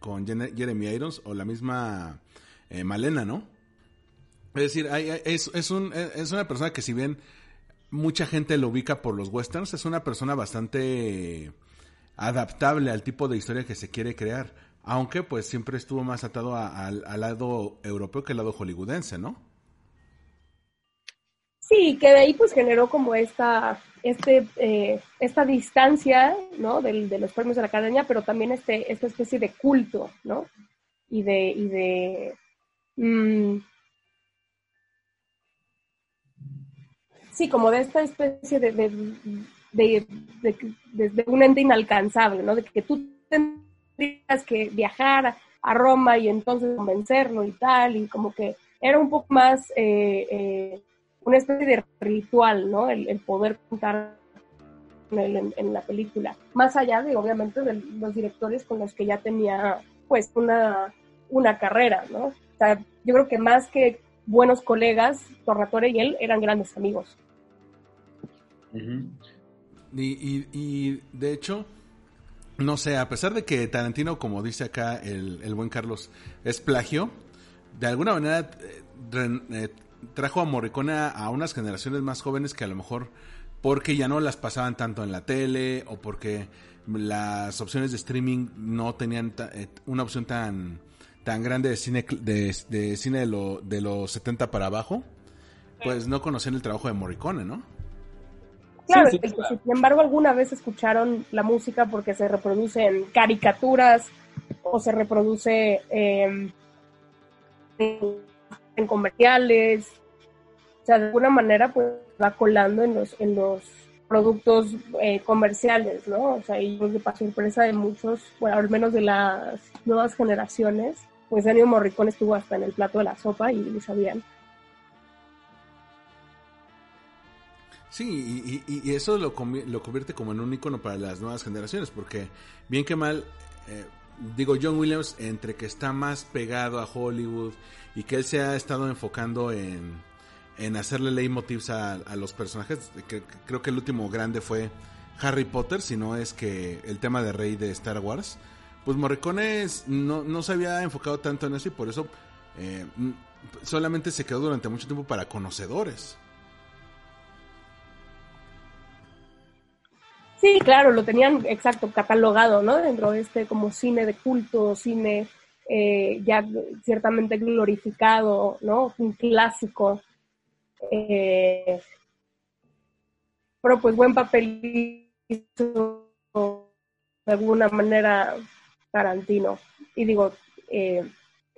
con Jeremy Irons, o la misma eh, Malena, ¿no? Es decir, hay- hay- es, es, un, es una persona que si bien mucha gente lo ubica por los westerns, es una persona bastante adaptable al tipo de historia que se quiere crear. Aunque pues siempre estuvo más atado al, lado europeo que al lado hollywoodense, ¿no? Sí, que de ahí pues generó como esta, este, eh, esta distancia, ¿no? Del, de los premios de la academia, pero también este, esta especie de culto, ¿no? Y de, y de, mm, sí, como de esta especie de, de, de, de- de- de un ente inalcanzable, ¿no? De que tú tendrías que viajar a, Roma y entonces convencerlo y tal, y como que era un poco más eh, eh, una especie de ritual, ¿no? El, poder contar en, en, la película. Más allá de, obviamente, de los directores con los que ya tenía, pues, una, una carrera, ¿no? O sea, yo creo que más que buenos colegas, Torratore y él eran grandes amigos. y, y, de hecho, no sé, a pesar de que Tarantino, como dice acá el, el buen Carlos, es plagio, de alguna manera eh, eh, trajo a Morricone a, unas generaciones más jóvenes que a lo mejor porque ya no las pasaban tanto en la tele o porque las opciones de streaming no tenían eh, una opción tan tan grande de cine de, cine de, lo, de los 70 para abajo, pues no conocían el trabajo de Morricone, ¿no? Claro, sin embargo alguna vez escucharon la música porque se reproduce en caricaturas o se reproduce em, en, comerciales, o sea, de alguna manera pues va colando en los, en los productos eh, comerciales, ¿no? O sea, y pues, para sorpresa de muchos, bueno, al menos de las nuevas generaciones, pues Ennio Morricone estuvo hasta en el plato de la sopa y lo sabían. Sí, y, eso lo, lo, convierte como en un icono para las nuevas generaciones, porque bien que mal, eh, digo, John Williams, entre que está más pegado a Hollywood y que él se ha estado enfocando en, en hacerle leitmotivs a, a los personajes, que, creo que el último grande fue Harry Potter, si no es que el tema de Rey de Star Wars, pues Morricone no, no se había enfocado tanto en eso y por eso eh, solamente se quedó durante mucho tiempo para conocedores. Sí, claro, lo tenían exacto catalogado, ¿no? Dentro de este como cine de culto, cine eh, ya ciertamente glorificado, ¿no? Un clásico. Eh, pero pues buen papel hizo de alguna manera Tarantino. Y digo, eh,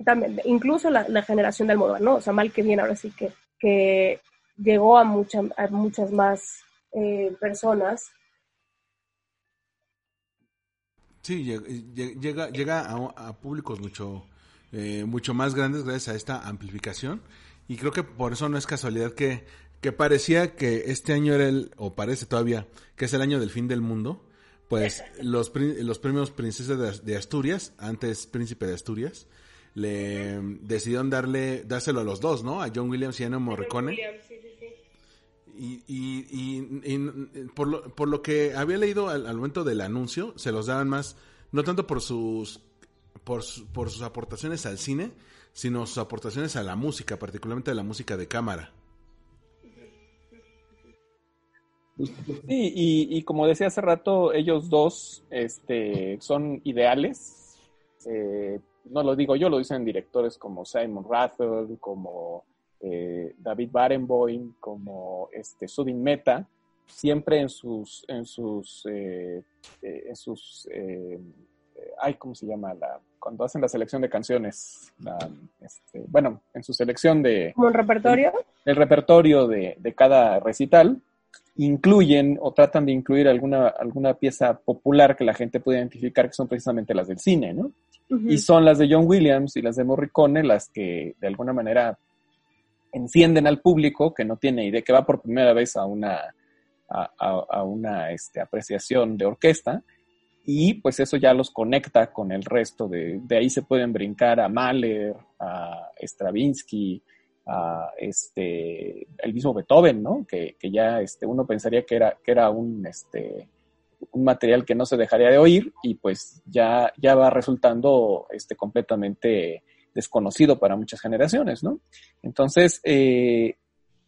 también, incluso la, generación del Almodóvar, ¿no? O sea, mal que bien, ahora sí que, que llegó a, mucha, a muchas más personas Sí, llega, llega a, públicos mucho, eh, mucho más grandes gracias a esta amplificación. Y creo que por eso no es casualidad que, que parecía que este año era el, o parece todavía, que es el año del fin del mundo. Pues los, los premios Princesa de, Asturias, antes Príncipe de Asturias, le decidieron darle, dárselo a los dos, ¿no? A John Williams y a Ennio Morricone. Y, y, por, lo, por lo que había leído al, momento del anuncio, se los daban más, no tanto por sus, por, por sus aportaciones al cine, sino sus aportaciones a la música, particularmente a la música de cámara. Sí, y, como decía hace rato, ellos dos este, son ideales. Eh, no lo digo yo, lo dicen directores como Simon Rattle, como eh, David Barenboim, como este, Sudin Meta, siempre en sus, en sus, eh, eh, en sus, ay, ¿cómo se llama? La, cuando hacen la selección de canciones, este, bueno, en su selección de... ¿Como el repertorio? El, repertorio de, de, cada recital, incluyen o tratan de incluir alguna, alguna pieza popular que la gente puede identificar que son precisamente las del cine, ¿no? Y son las de John Williams y las de Morricone las que de alguna manera encienden al público que no tiene idea, que va por primera vez a una, a, una este, apreciación de orquesta, y pues eso ya los conecta con el resto de, de ahí se pueden brincar a Mahler, a Stravinsky, a este, el mismo Beethoven, ¿no? Que, que, ya este, uno pensaría que era, que era un, este, un material que no se dejaría de oír y pues ya, ya va resultando este, completamente desconocido para muchas generaciones, ¿no? Entonces, eh,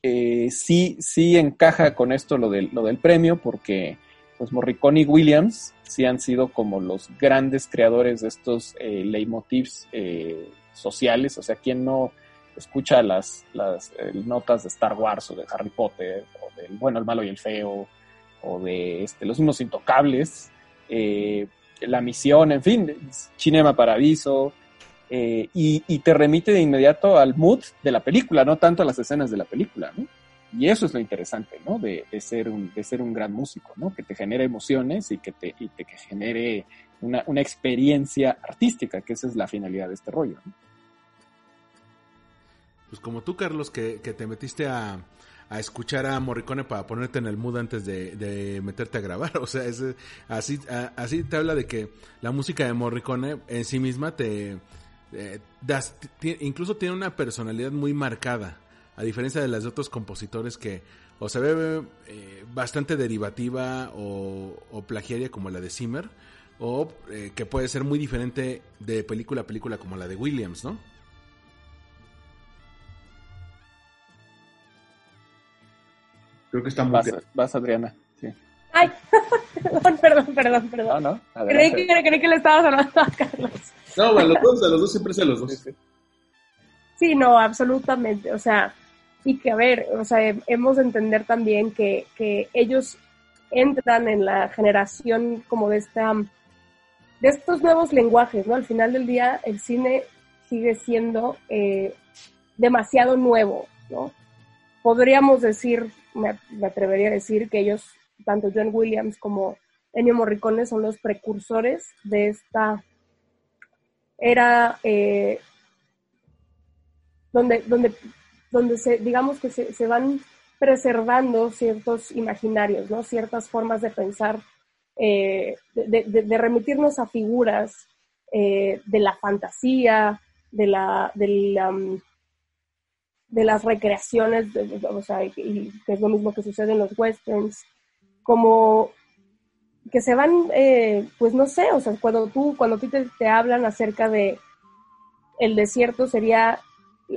eh, sí, sí encaja con esto lo del, lo del premio, porque pues Morricone y Williams sí han sido como los grandes creadores de estos eh, leitmotivs eh, sociales, o sea, quien no escucha las, las notas de Star Wars o de Harry Potter, o del bueno, el malo y el feo, o de este, los unos intocables, la misión, en fin, Cinema Paradiso, eh, y, te remite de inmediato al mood de la película, no tanto a las escenas de la película, ¿no? Y eso es lo interesante, ¿no? De, ser, un, de ser un gran músico, ¿no? Que te genere emociones y que te, que genere una, una experiencia artística, que esa es la finalidad de este rollo. Pues como tú, Carlos, que, que te metiste a, a, escuchar a Morricone para ponerte en el mood antes de, de meterte a grabar. O sea, es, así, así te habla de que la música de Morricone en sí misma te... Eh, das, incluso tiene una personalidad muy marcada, a diferencia de las de otros compositores que o se ve eh, bastante derivativa o, o, plagiaria como la de Zimmer, o eh, que puede ser muy diferente de película a película como la de Williams, ¿no? Creo que está muy Vas, bien. vas, Adriana. Sí. Ay, perdón, perdón, perdón, perdón. No, no. Creí que, creí que le estabas hablando a Carlos. No, a los dos, a los dos siempre es a los dos. Sí, no, absolutamente. O sea, y que a ver, o sea, hemos de entender también que, que ellos entran en la generación como de esta de estos nuevos lenguajes, ¿no? Al final del día el cine sigue siendo eh, demasiado nuevo, ¿no? Podríamos decir, me, me, atrevería a decir que ellos, tanto John Williams como Ennio Morricone, son los precursores de esta era eh, donde, donde, donde se, digamos que se, se van preservando ciertos imaginarios, ¿no? Ciertas formas de pensar, eh, de, de, remitirnos a figuras eh, de la fantasía, de, la, de, de las recreaciones, o sea, que es lo mismo que sucede en los westerns, como que se van, eh, pues no sé, o sea, cuando tú, cuando tú te, te hablan acerca de el desierto sería,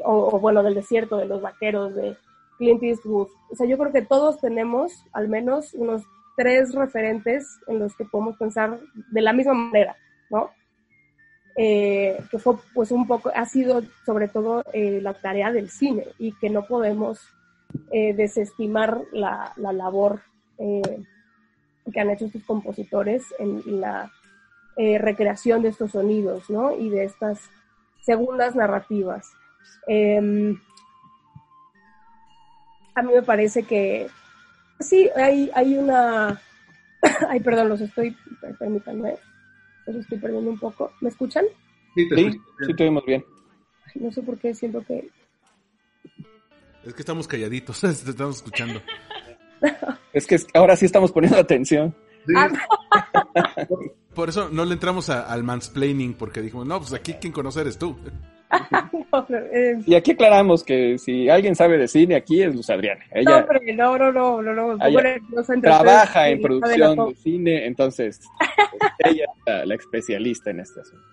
o, bueno, del desierto, de los vaqueros, de Clint Eastwood. O sea, yo creo que todos tenemos al menos unos tres referentes en los que podemos pensar de la misma manera, ¿no? Eh, que fue pues un poco, ha sido sobre todo eh, la tarea del cine y que no podemos eh, desestimar la, la labor que han hecho estos compositores en, la recreación de estos sonidos, ¿no? Y de estas segundas narrativas. Eh, a mí me parece que sí, hay, hay una... Ay, perdón, los estoy... Permítanme, los estoy perdiendo un poco. ¿Me escuchan? Sí, te, sí, sí te oímos bien. No sé por qué siento que... Es que estamos calladitos, te estamos escuchando. es que ahora sí estamos poniendo atención. Sí. Ah, Por eso no le entramos a, al mansplaining, porque dijimos, no, pues aquí quien conoce eres tú. no, eh, y aquí aclaramos que si alguien sabe de cine aquí es Luz Adriana. Ella, no, pero no, no, no, no, no. Ella trabaja en producción de, de, cine, entonces ella es la, la, especialista en este asunto.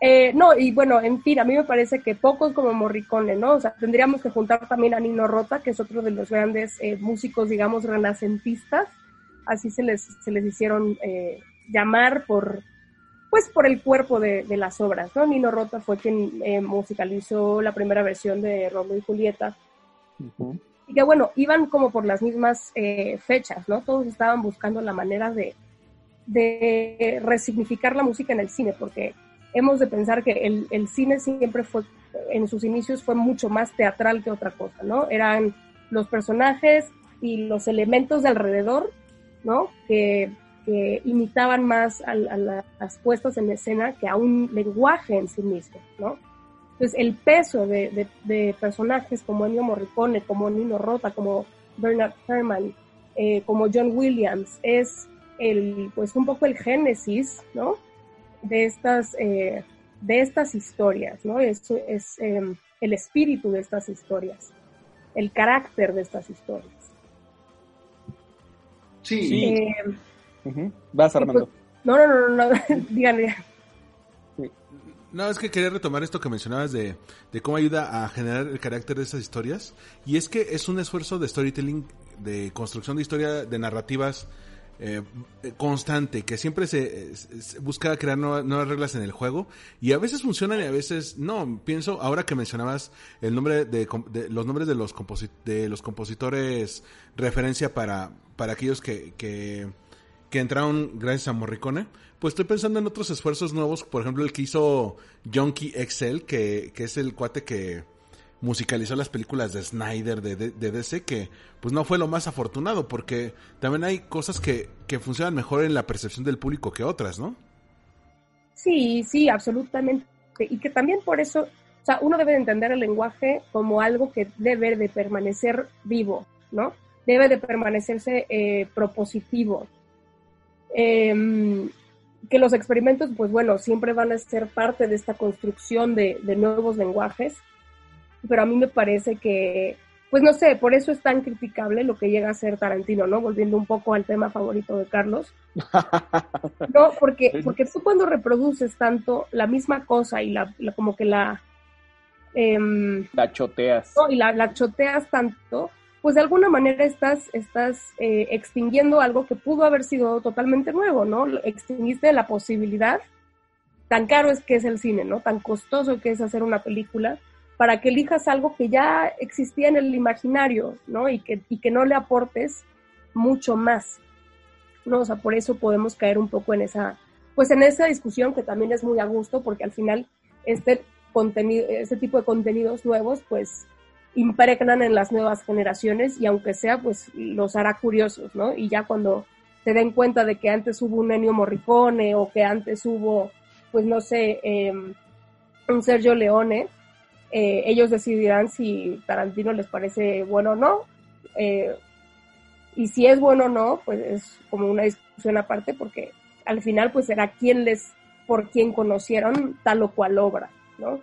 Eh, no, y bueno, en fin, a mí me parece que pocos como Morricone, ¿no? O sea, tendríamos que juntar también a Nino Rota, que es otro de los grandes eh, músicos, digamos, renacentistas, así se les, se les hicieron eh, llamar por, pues por el cuerpo de, de, las obras, ¿no? Nino Rota fue quien eh, musicalizó la primera versión de Romeo y Julieta. Uh -huh. Y que bueno, iban como por las mismas eh, fechas, ¿no? Todos estaban buscando la manera de, de resignificar la música en el cine, porque hemos de pensar que el, el cine siempre fue, en sus inicios fue mucho más teatral que otra cosa, ¿no? Eran los personajes y los elementos de alrededor ¿no? Que, que imitaban más a, a, las puestas en escena que a un lenguaje en sí mismo, ¿no? Entonces, el peso de, de, de personajes como Ennio Morricone, como Nino Rota, como Bernard Herrmann, eh, como John Williams, es el, pues un poco el génesis, ¿no? De estas, eh, de estas historias, ¿no? Es, es eh, el espíritu de estas historias, el carácter de estas historias. Sí. sí. Eh, uh -huh. Vas, Armando. Pues, no, no, no, no, no. díganme. No, es que quería retomar esto que mencionabas de, de, cómo ayuda a generar el carácter de esas historias. Y es que es un esfuerzo de storytelling, de construcción de historia, de narrativas eh, constante, que siempre se, se busca crear nuevas, nuevas, reglas en el juego. Y a veces funcionan y a veces no. Pienso, ahora que mencionabas el nombre de, los nombres de los, de los compositores, referencia para, para aquellos que, que, entraron gracias a Morricone, pues estoy pensando en otros esfuerzos nuevos, por ejemplo el que hizo Junkie Excel, que, que es el cuate que musicalizó las películas de Snyder de, de, de DC, que pues no fue lo más afortunado, porque también hay cosas que, que funcionan mejor en la percepción del público que otras, ¿no? Sí, sí, absolutamente. Y que también por eso, o sea, uno debe de entender el lenguaje como algo que debe de permanecer vivo, ¿no? Debe de permanecerse eh, propositivo. Em, que los experimentos, pues bueno, siempre van a ser parte de esta construcción de, de nuevos lenguajes, pero a mí me parece que, pues no sé, por eso es tan criticable lo que llega a ser Tarantino, ¿no? Volviendo un poco al tema favorito de Carlos. No, porque, porque tú cuando reproduces tanto la misma cosa y la, la como que la... em, La choteas. ¿no? y la, la choteas tanto, pues de alguna manera estás, estás eh, extinguiendo algo que pudo haber sido totalmente nuevo, ¿no? Extinguiste la posibilidad, tan caro es que es el cine, ¿no? Tan costoso que es hacer una película, para que elijas algo que ya existía en el imaginario, ¿no? Y que, y que no le aportes mucho más, ¿no? O sea, por eso podemos caer un poco en esa, pues en esa discusión que también es muy a gusto, porque al final este contenido, este tipo de contenidos nuevos, pues impregnan en las nuevas generaciones y aunque sea, pues los hará curiosos, ¿no? Y ya cuando se den cuenta de que antes hubo un Ennio Morricone o que antes hubo, pues no sé, eh, un Sergio Leone, eh, ellos decidirán si Tarantino les parece bueno o no. Eh, y si es bueno o no, pues es como una discusión aparte porque al final pues será quien les, por quien conocieron tal o cual obra, ¿no?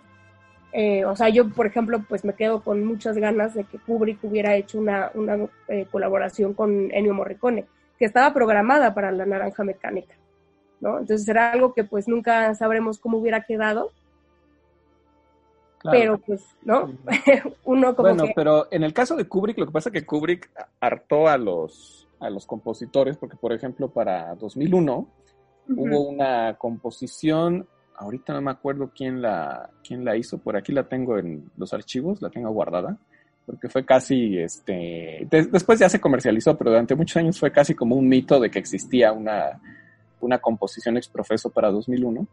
Eh, o sea, yo, por ejemplo, pues me quedo con muchas ganas de que Kubrick hubiera hecho una, una eh, colaboración con Ennio Morricone, que estaba programada para la naranja mecánica, ¿no? Entonces será algo que pues nunca sabremos cómo hubiera quedado, Claro. pero pues, ¿no? Uno como bueno, que... pero en el caso de Kubrick, lo que pasa es que Kubrick hartó a los, a los compositores, porque por ejemplo para 2001 Ujú. hubo una composición, ahorita no me acuerdo quién la, quién la hizo, por aquí la tengo en los archivos, la tengo guardada, porque fue casi, este, de- después ya se comercializó, pero durante muchos años fue casi como un mito de que existía una, una composición exprofeso para 2001.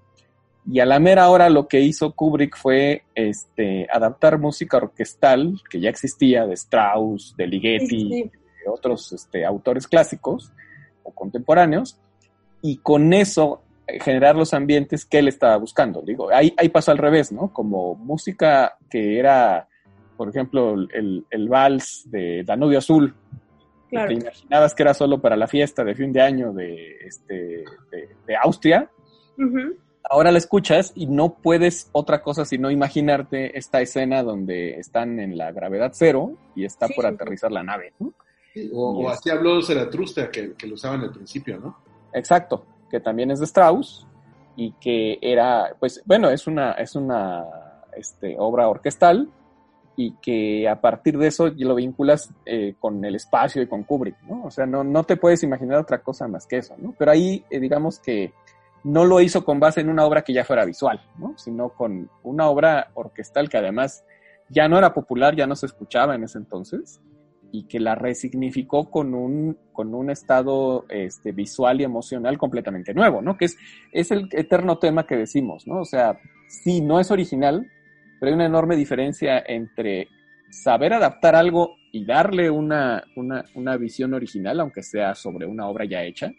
Y a la mera hora lo que hizo Kubrick fue este, adaptar música orquestal que ya existía de Strauss, de Ligeti, Sí, sí. de otros este, autores clásicos o contemporáneos, y con eso eh, generar los ambientes que él estaba buscando. Digo, ahí, ahí pasó al revés, ¿no? Como música que era, por ejemplo, el, el vals de Danubio Azul, que Claro. te imaginabas que era solo para la fiesta de fin de año de, este, de, de Austria. Ahora la escuchas y no puedes otra cosa sino imaginarte esta escena donde están en la gravedad cero y está Sí, por sí, sí. aterrizar la nave. ¿no? O, o así habló Zaratustra, que, que lo usaban al principio, ¿no? Exacto, que también es de Strauss y que era, pues bueno, es una, es una este, obra orquestal y que a partir de eso lo vinculas eh, con el espacio y con Kubrick, ¿no? O sea, no, no te puedes imaginar otra cosa más que eso, ¿no? Pero ahí, eh, digamos que no lo hizo con base en una obra que ya fuera visual, ¿no? Sino con una obra orquestal que además ya no era popular, ya no se escuchaba en ese entonces y que la resignificó con un, con un estado este, visual y emocional completamente nuevo, ¿no? Que es, es el eterno tema que decimos, ¿no? O sea, sí, no es original, pero hay una enorme diferencia entre saber adaptar algo y darle una, una, una visión original, aunque sea sobre una obra ya hecha.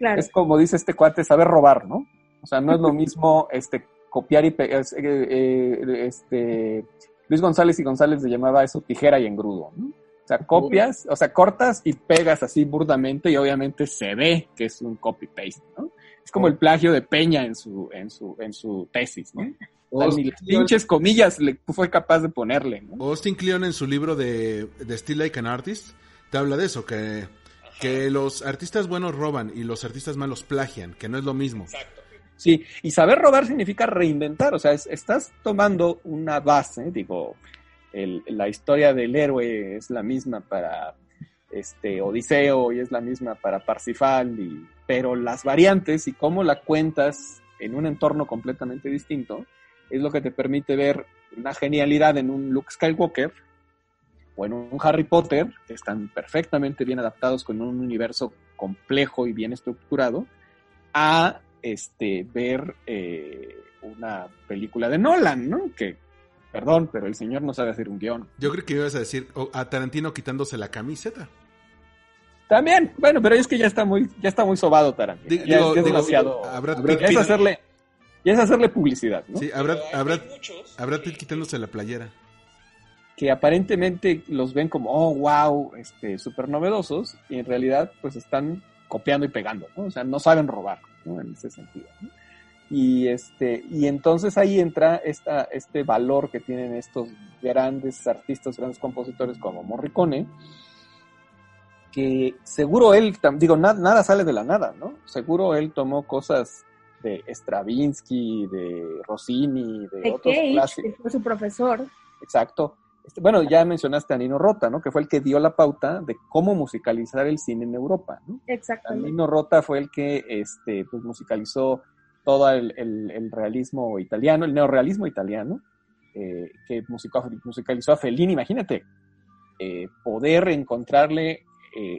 Claro. Es como dice este cuate, saber robar, ¿no? O sea, no es lo mismo este, copiar y pegar. este, Luis González y González le llamaba eso tijera y engrudo, ¿no? O sea, copias, o sea, cortas y pegas así burdamente y obviamente se ve que es un copy-paste, ¿no? Es como el plagio de Peña en su, en su, en su tesis, ¿no? O sea, ni las pinches comillas le fue capaz de ponerle, ¿no? Austin Kleon en su libro de, de Still Like an Artist te habla de eso, que, que los artistas buenos roban y los artistas malos plagian, que no es lo mismo. Sí, y saber robar significa reinventar, o sea, es- estás tomando una base, digo, el- la historia del héroe es la misma para este Odiseo y es la misma para Parsifal, y, pero las variantes y cómo la cuentas en un entorno completamente distinto es lo que te permite ver una genialidad en un Luke Skywalker o en un Harry Potter, que están perfectamente bien adaptados con un universo complejo y bien estructurado, a este, ver eh, una película de Nolan, ¿no? Que Perdón, pero el señor no sabe hacer un guion. Yo creo que ibas a decir a Tarantino quitándose la camiseta. También, bueno, pero es que ya está muy, ya está muy sobado Tarantino. Digo, ya, digo, ya es demasiado. Brad ya Pitt- es hacerle, ya es hacerle publicidad, ¿no? Sí, a Brad Pitt quitándose la playera. Que aparentemente los ven como, oh, wow, este, súper novedosos, y en realidad, pues están copiando y pegando, ¿no? O sea, no saben robar, ¿no? En ese sentido. ¿no? Y este, y entonces ahí entra esta, este valor que tienen estos grandes artistas, grandes compositores como Morricone, que seguro él, digo, na- nada sale de la nada, ¿no? Seguro él tomó cosas de Stravinsky, de Rossini, de, De otros Cage, clásicos. que fue su profesor. Exacto. Este, bueno, ya mencionaste a Nino Rota, ¿no? Que fue el que dio la pauta de cómo musicalizar el cine en Europa, ¿no? Exactamente. Nino Rota fue el que este, pues, musicalizó todo el, el- el realismo italiano, el neorealismo italiano, eh, que musicó- musicalizó a Fellini. Imagínate, eh, poder encontrarle eh,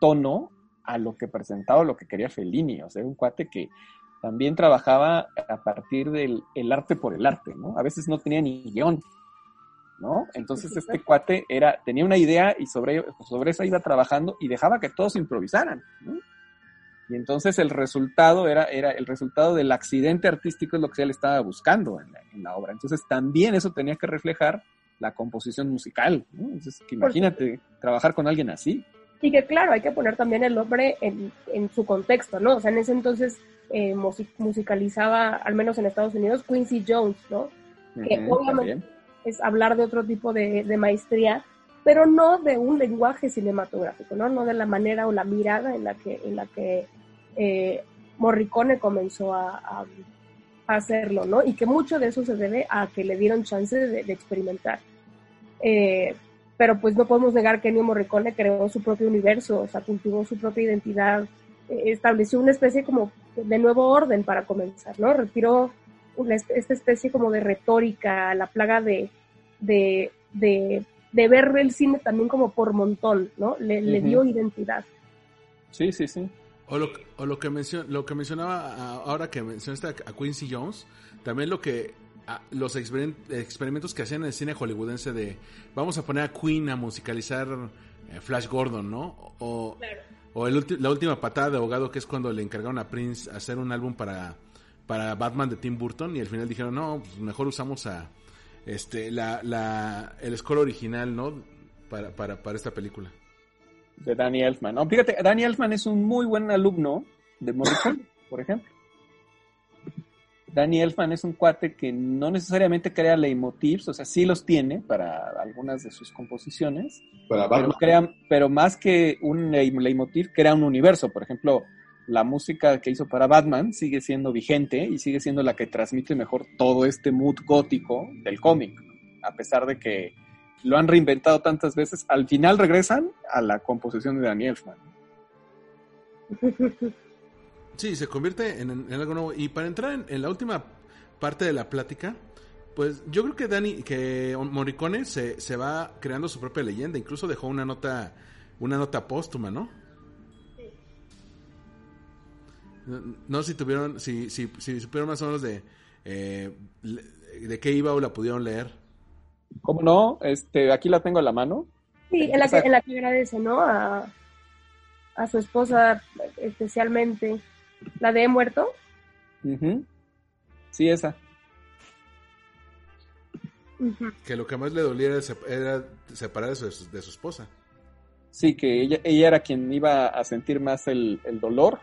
tono a lo que presentaba, lo que quería Fellini. O sea, un cuate que también trabajaba a partir del el arte por el arte, ¿no? A veces no tenía ni guion, ¿no? Entonces este cuate era, tenía una idea y sobre, sobre eso iba trabajando y dejaba que todos improvisaran, ¿no? Y entonces el resultado era, era el resultado del accidente artístico es lo que él estaba buscando en la, en la obra. Entonces también eso tenía que reflejar la composición musical, ¿no? Entonces que imagínate trabajar con alguien así. Y que claro, hay que poner también el hombre en, en su contexto, ¿no? O sea, en ese entonces eh, musi- musicalizaba, al menos en Estados Unidos, Quincy Jones, ¿no? Que obviamente también. Es hablar de otro tipo de, maestría, pero no de un lenguaje cinematográfico, ¿no? No de la manera o la mirada en la que, en la que eh, Morricone comenzó a, hacerlo, ¿no? Y que mucho de eso se debe a que le dieron chance de, de experimentar. Eh, pero pues no podemos negar que Ennio Morricone creó su propio universo, o sea, cultivó su propia identidad, eh, estableció una especie como de nuevo orden para comenzar, ¿no? Retiró una esta especie como de retórica, la plaga de, de, de, de ver el cine también como por montón, ¿no? Le, dio identidad. Sí, sí, sí. O lo, o lo que mencio- lo que mencionaba ahora que mencionaste a, Quincy Jones, también lo que a- los experim- experimentos que hacían en el cine hollywoodense de vamos a poner a Queen a musicalizar eh, Flash Gordon, ¿no? O, o el ulti- la última patada de abogado que es cuando le encargaron a Prince hacer un álbum para, para Batman de Tim Burton y al final dijeron, no, pues mejor usamos a este la, la el score original, ¿no? Para, para, para esta película. de Danny Elfman. No, fíjate, Danny Elfman es un muy buen alumno de Morricone, por ejemplo. Danny Elfman es un cuate que no necesariamente crea leitmotivs, o sea, sí los tiene para algunas de sus composiciones, Para pero, Batman. crea, pero más que un lei- leitmotiv, crea un universo. Por ejemplo, la música que hizo para Batman sigue siendo vigente y sigue siendo la que transmite mejor todo este mood gótico del cómic, a pesar de que lo han reinventado tantas veces, al final regresan a la composición de Danny Elfman. Sí, se convierte en, en algo nuevo. Y para entrar en, en la última parte de la plática, pues yo creo que Dani, que Morricone se, se va creando su propia leyenda. Incluso dejó una nota, una nota póstuma, ¿no? No, si tuvieron, si, si, si supieron más o menos de, eh, de qué iba o la pudieron leer. ¿Cómo no? Este, aquí la tengo a la mano. Sí, en la que, en la que agradece, ¿no? A, a su esposa, especialmente. La de He muerto. Sí, esa. Que lo que más le dolía era separar de su, de su esposa. Sí, que ella, ella era quien iba a sentir más el, el dolor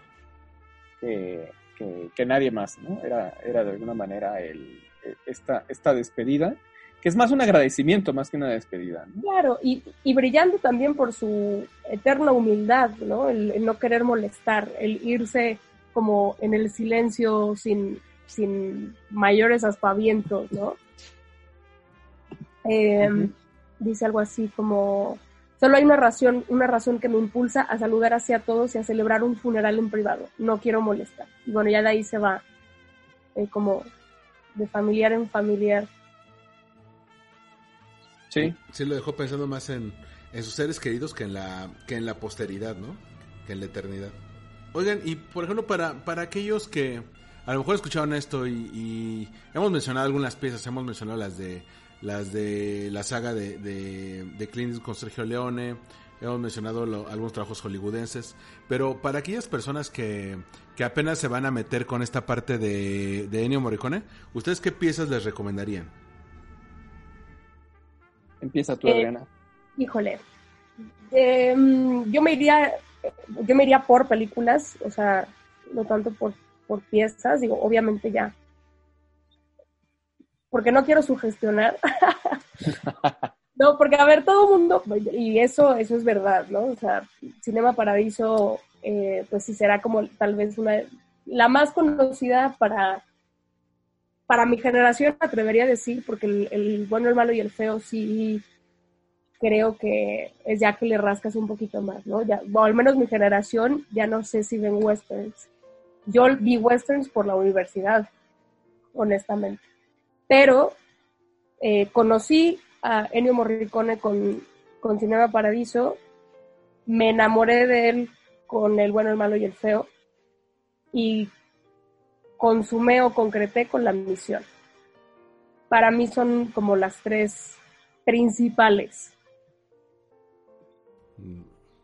que, que- que nadie más, ¿no? Era, era de alguna manera el, esta, esta despedida, que es más un agradecimiento más que una despedida, ¿no? Claro, y, y brillando también por su eterna humildad, ¿no? El, el no querer molestar, el irse como en el silencio sin, sin mayores aspavientos, ¿no? Eh, Ujú. Dice algo así como, solo hay una razón, una razón que me impulsa a saludar hacia todos y a celebrar un funeral en privado. No quiero molestar. Y bueno, ya de ahí se va eh, como de familiar en familiar. Sí, Sí lo dejó pensando más en, en sus seres queridos que en la que en la posteridad, ¿no? Que en la eternidad. Oigan, y por ejemplo, para, para aquellos que a lo mejor escucharon esto y, y hemos mencionado algunas piezas, hemos mencionado las de las de la saga de, de, de Clint Eastwood con Sergio Leone, hemos mencionado lo- algunos trabajos hollywoodenses, pero para aquellas personas que, que apenas se van a meter con esta parte de, de Ennio Morricone, ¿ustedes qué piezas les recomendarían? Empieza tú, Eh, Adriana. Híjole. Em, yo me iría, yo me iría por películas, o sea, no tanto por, por piezas, digo, obviamente ya. Porque no quiero sugestionar. no, porque a ver, todo el mundo, y eso, eso es verdad, ¿no? O sea, Cinema Paradiso, eh, pues sí será como tal vez una, la más conocida para, para mi generación, me atrevería a decir, porque el, el bueno, el malo y el feo sí creo que es ya que le rascas un poquito más, ¿no? Ya, o al menos mi generación ya no sé si ven westerns. Yo vi westerns por la universidad, honestamente. Pero eh, conocí a Ennio Morricone con, con Cinema Paradiso, me enamoré de él con El bueno, el malo y el feo, y consumé o concreté con La misión. Para mí son como las tres principales. Mm,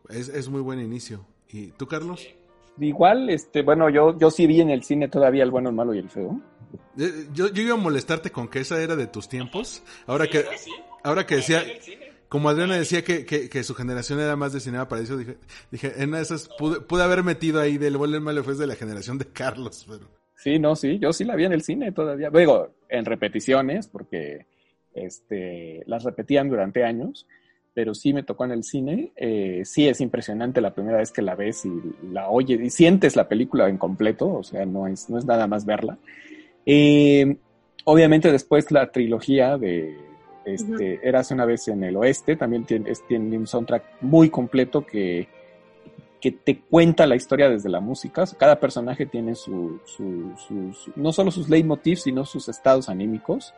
Es, es muy buen inicio. ¿Y tú, Carlos? Igual, este, bueno, yo, yo sí vi en el cine todavía el bueno, el malo y el feo. Eh, Yo, yo iba a molestarte con que esa era de tus tiempos. Ahora que, ahora que decía, como Adriana decía que, que, que su generación era más de cinema para eso, dije, dije, en esas pude, pude haber metido ahí del malo fue de la generación de Carlos, pero Sí, no, sí, yo sí la vi en el cine todavía. Digo, en repeticiones, porque este, las repetían durante años, pero sí me tocó en el cine. Eh, sí es impresionante la primera vez que la ves y la oyes y sientes la película en completo, o sea, no es, no es nada más verla. Eh, obviamente después la trilogía de este, Eras una vez en el oeste, también tiene, es- tiene un soundtrack muy completo que, que te cuenta la historia desde la música. Cada personaje tiene su, su- su- su- no solo sus leitmotivs, sino sus estados anímicos.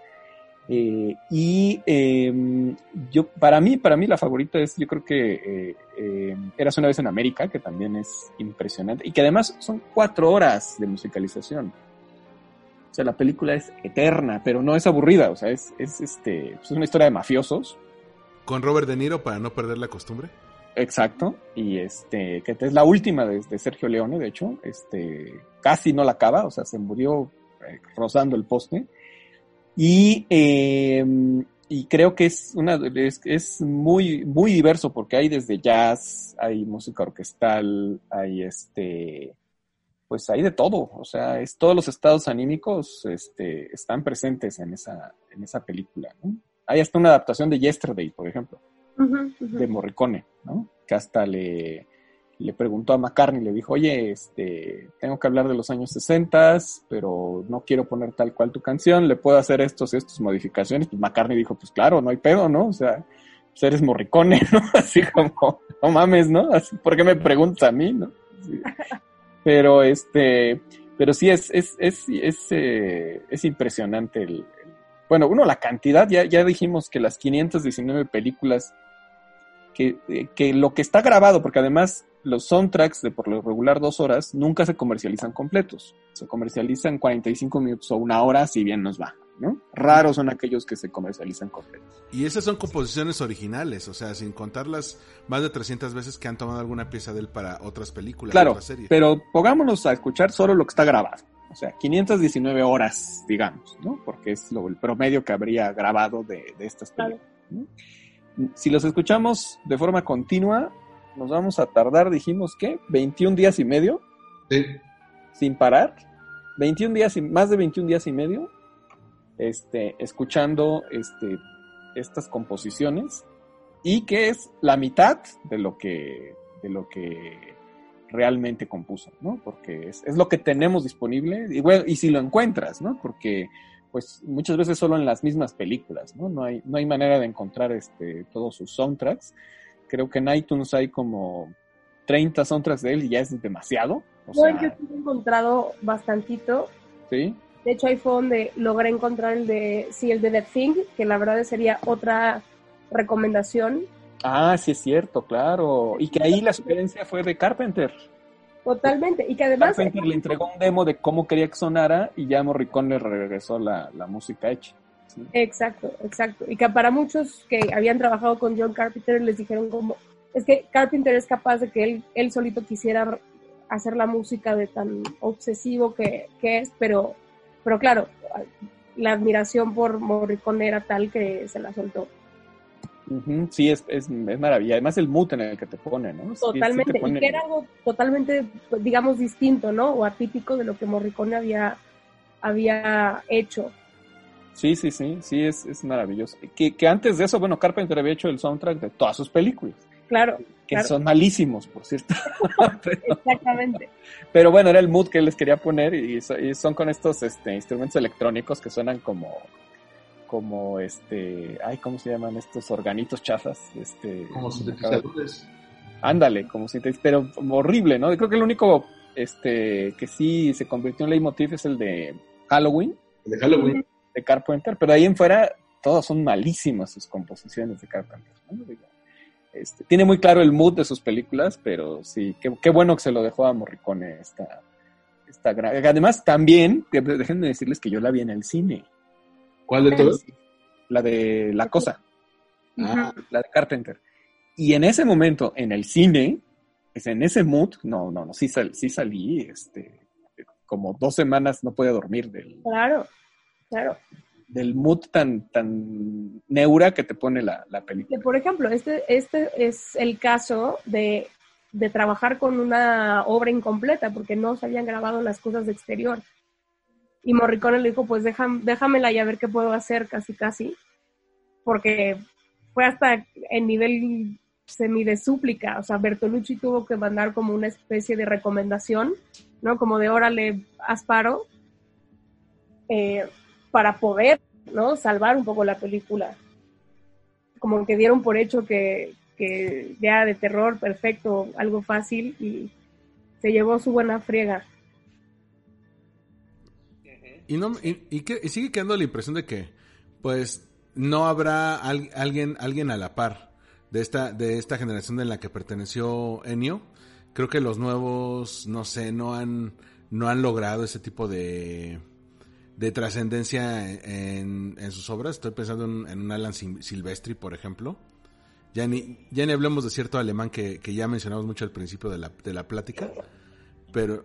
Eh, y eh, yo, para mí, para mí la favorita es, yo creo que eh, eh, Eras una vez en América, que también es impresionante y que además son cuatro horas de musicalización. O sea, la película es eterna, pero no es aburrida. O sea, es, es, este, es una historia de mafiosos, con Robert De Niro para no perder la costumbre. Exacto, y este, que es la última de, de Sergio Leone, de hecho, este, casi no la acaba, o sea, se murió eh, rozando el poste. Y, eh, y creo que es una, es, es muy, muy diverso porque hay desde jazz, hay música orquestal, hay este, pues hay de todo, o sea, es todos los estados anímicos, este, están presentes en esa, en esa película, ¿no? Hay hasta una adaptación de Yesterday, por ejemplo de Morricone, ¿no? Que hasta le, le preguntó a McCartney, le dijo, oye, este, tengo que hablar de los años 60, pero no quiero poner tal cual tu canción, ¿le puedo hacer estos y estas modificaciones? Pues McCartney dijo, pues claro, no hay pedo, ¿no? O sea, pues eres Morricone, ¿no? Así como, no mames, ¿no? Así, ¿por qué me preguntas a mí, no? Sí. Pero este, pero sí es, es, es, es, eh, es impresionante el, el- bueno, uno, la cantidad, ya, ya dijimos que las 519 películas que, eh, que lo que está grabado, porque además los soundtracks de por lo regular dos horas nunca se comercializan completos. Se comercializan 45 minutos o una hora, si bien nos va, ¿no? Raros son aquellos que se comercializan completos. Y esas son composiciones originales, o sea, sin contar las más de 300 veces que han tomado alguna pieza de él para otras películas, Claro, otras series. pero pongámonos a escuchar solo lo que está grabado. O sea, 519 horas, digamos, ¿no? Porque es lo, el promedio que habría grabado de, de estas Claro. películas. ¿no? Si los escuchamos de forma continua, nos vamos a tardar, dijimos que, 21 días y medio Sí. sin parar, 21 días y más de 21 días y medio, este, escuchando este, estas composiciones y que es la mitad de lo que, de lo que realmente compuso, ¿no? Porque es, es lo que tenemos disponible y, bueno, y si lo encuentras, ¿no? Porque pues muchas veces solo en las mismas películas, ¿no? No hay, no hay manera de encontrar este, todos sus soundtracks. Creo que en iTunes hay como 30 soundtracks de él y ya es demasiado. O sea, he encontrado bastantito. ¿sí? De hecho, ahí fue donde logré encontrar el de, sí, el de The Thing, que la verdad sería otra recomendación. Ah, sí es cierto, claro. Y que ahí la sugerencia fue de Carpenter. Totalmente. Y que además, Carpenter le entregó un demo de cómo quería que sonara y ya Morricone le regresó la, la música hecha. Exacto, exacto. Y que para muchos que habían trabajado con John Carpenter les dijeron como, es que Carpenter es capaz de que él, él solito quisiera hacer la música de tan obsesivo que, que es, pero, pero claro, la admiración por Morricone era tal que se la soltó. Sí, es, es, es, maravilla. Además, el mood en el que te pone, ¿no? Totalmente. Y que era algo totalmente, digamos, distinto, ¿no? O atípico de lo que Morricone había, había hecho. Sí, sí, sí, sí, es, es maravilloso. Que, que antes de eso, bueno, Carpenter había hecho el soundtrack de todas sus películas. Claro. Que son malísimos, por cierto. Exactamente. Pero bueno, era el mood que él les quería poner y, son con estos este, instrumentos electrónicos que suenan como como este, ay, ¿cómo se llaman estos organitos chafas? Este, como sintetizadores. Ándale, como sintetizadores, pero horrible, ¿no? Creo que el único este que sí se convirtió en leitmotiv es el de Halloween. El de Halloween. De Carpenter, pero ahí en fuera todas son malísimas sus composiciones de Carpenter. Este, tiene muy claro el mood de sus películas, pero sí, qué, qué bueno que se lo dejó a Morricone esta, esta gran... Además, también, déjenme decirles que yo la vi en el cine. ¿Cuál de todas? La de La Cosa. Ah. La de Carpenter. Y en ese momento, en el cine, en ese mood, no, no, no, sí, sí salí, este, como dos semanas no podía dormir del... Claro, claro. Del mood tan, tan neura que te pone la, la película. Por ejemplo, este, este es el caso de, de trabajar con una obra incompleta, porque no se habían grabado las cosas de exterior. Y Morricone le dijo, pues déjame, déjamela y a ver qué puedo hacer casi casi, porque fue hasta en nivel semi de súplica, o sea, Bertolucci tuvo que mandar como una especie de recomendación, ¿no? Como de órale, asparo, eh, para poder, ¿no? Salvar un poco la película. Como que dieron por hecho que, ya de terror, perfecto, algo fácil, y se llevó su buena friega. Y, no, y, que, sigue quedando la impresión de que, pues, no habrá alguien, alguien a la par de esta, de esta generación en la que perteneció Enio. Creo que los nuevos, no sé, no han, no han logrado ese tipo de, de trascendencia en, sus obras. Estoy pensando en, un Alan Silvestri, por ejemplo. Ya ni, ya ni hablemos de cierto alemán que, ya mencionamos mucho al principio de la, de la plática. Pero,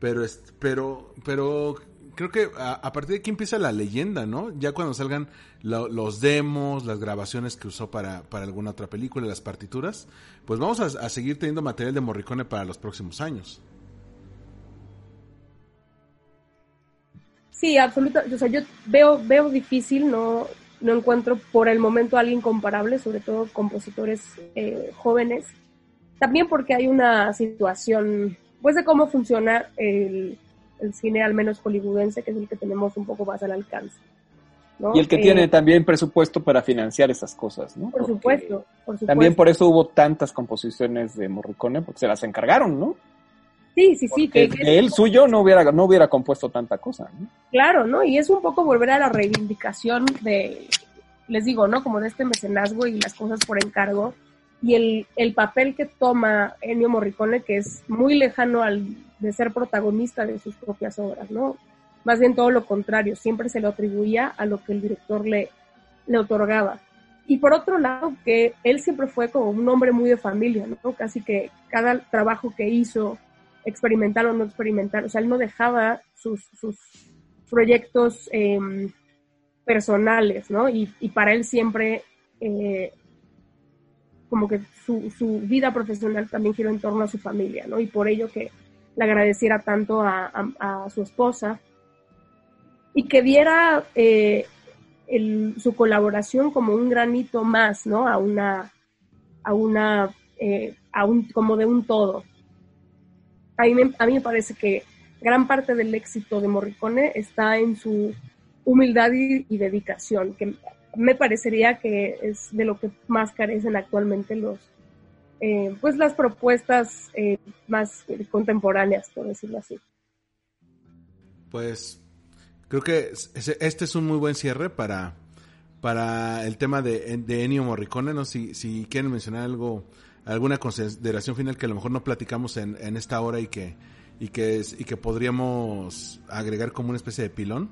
pero, pero, pero creo que a, partir de aquí empieza la leyenda, ¿no? Ya cuando salgan los demos, las grabaciones que usó para, para alguna otra película, las partituras, pues vamos a, seguir teniendo material de Morricone para los próximos años. Sí, absolutamente. O sea, yo veo, veo difícil, no, no encuentro por el momento a alguien comparable, sobre todo compositores eh, jóvenes. También porque hay una situación, pues de cómo funciona el, el cine al menos hollywoodense, que es el que tenemos un poco más al alcance. Y el que tiene eh, también presupuesto para financiar esas cosas, ¿no? Por supuesto, por supuesto. También por eso hubo tantas composiciones de Morricone, porque se las encargaron, ¿no? Sí, sí, sí. Que, él suyo no hubiera, no hubiera compuesto tanta cosa, ¿no? Claro, ¿no? Y es un poco volver a la reivindicación de, les digo, ¿no? Como de este mecenazgo y las cosas por encargo. Y el, el papel que toma Ennio Morricone, que es muy lejano al de ser protagonista de sus propias obras, ¿no? Más bien todo lo contrario, siempre se lo atribuía a lo que el director le, le otorgaba. Y por otro lado, que él siempre fue como un hombre muy de familia, ¿no? Casi que cada trabajo que hizo, experimental o no experimental, o sea, él no dejaba sus, proyectos em, personales, ¿no? Y, para él siempre, eh, como que su, su vida profesional también giró en torno a su familia, ¿no? Y por ello que le agradeciera tanto a, su esposa y que viera eh, su colaboración como un granito más, ¿no? A una, a una, eh, a un, como de un todo. A mí, me, parece que gran parte del éxito de Morricone está en su humildad y, y, dedicación, que me parecería que es de lo que más carecen actualmente los, eh, pues las propuestas eh, más contemporáneas, por decirlo así. Pues creo que este es un muy buen cierre para, para el tema de, de Ennio Morricone, ¿no? Si, si quieren mencionar algo, alguna consideración final que a lo mejor no platicamos en, en esta hora y que, y que, y que podríamos agregar como una especie de pilón.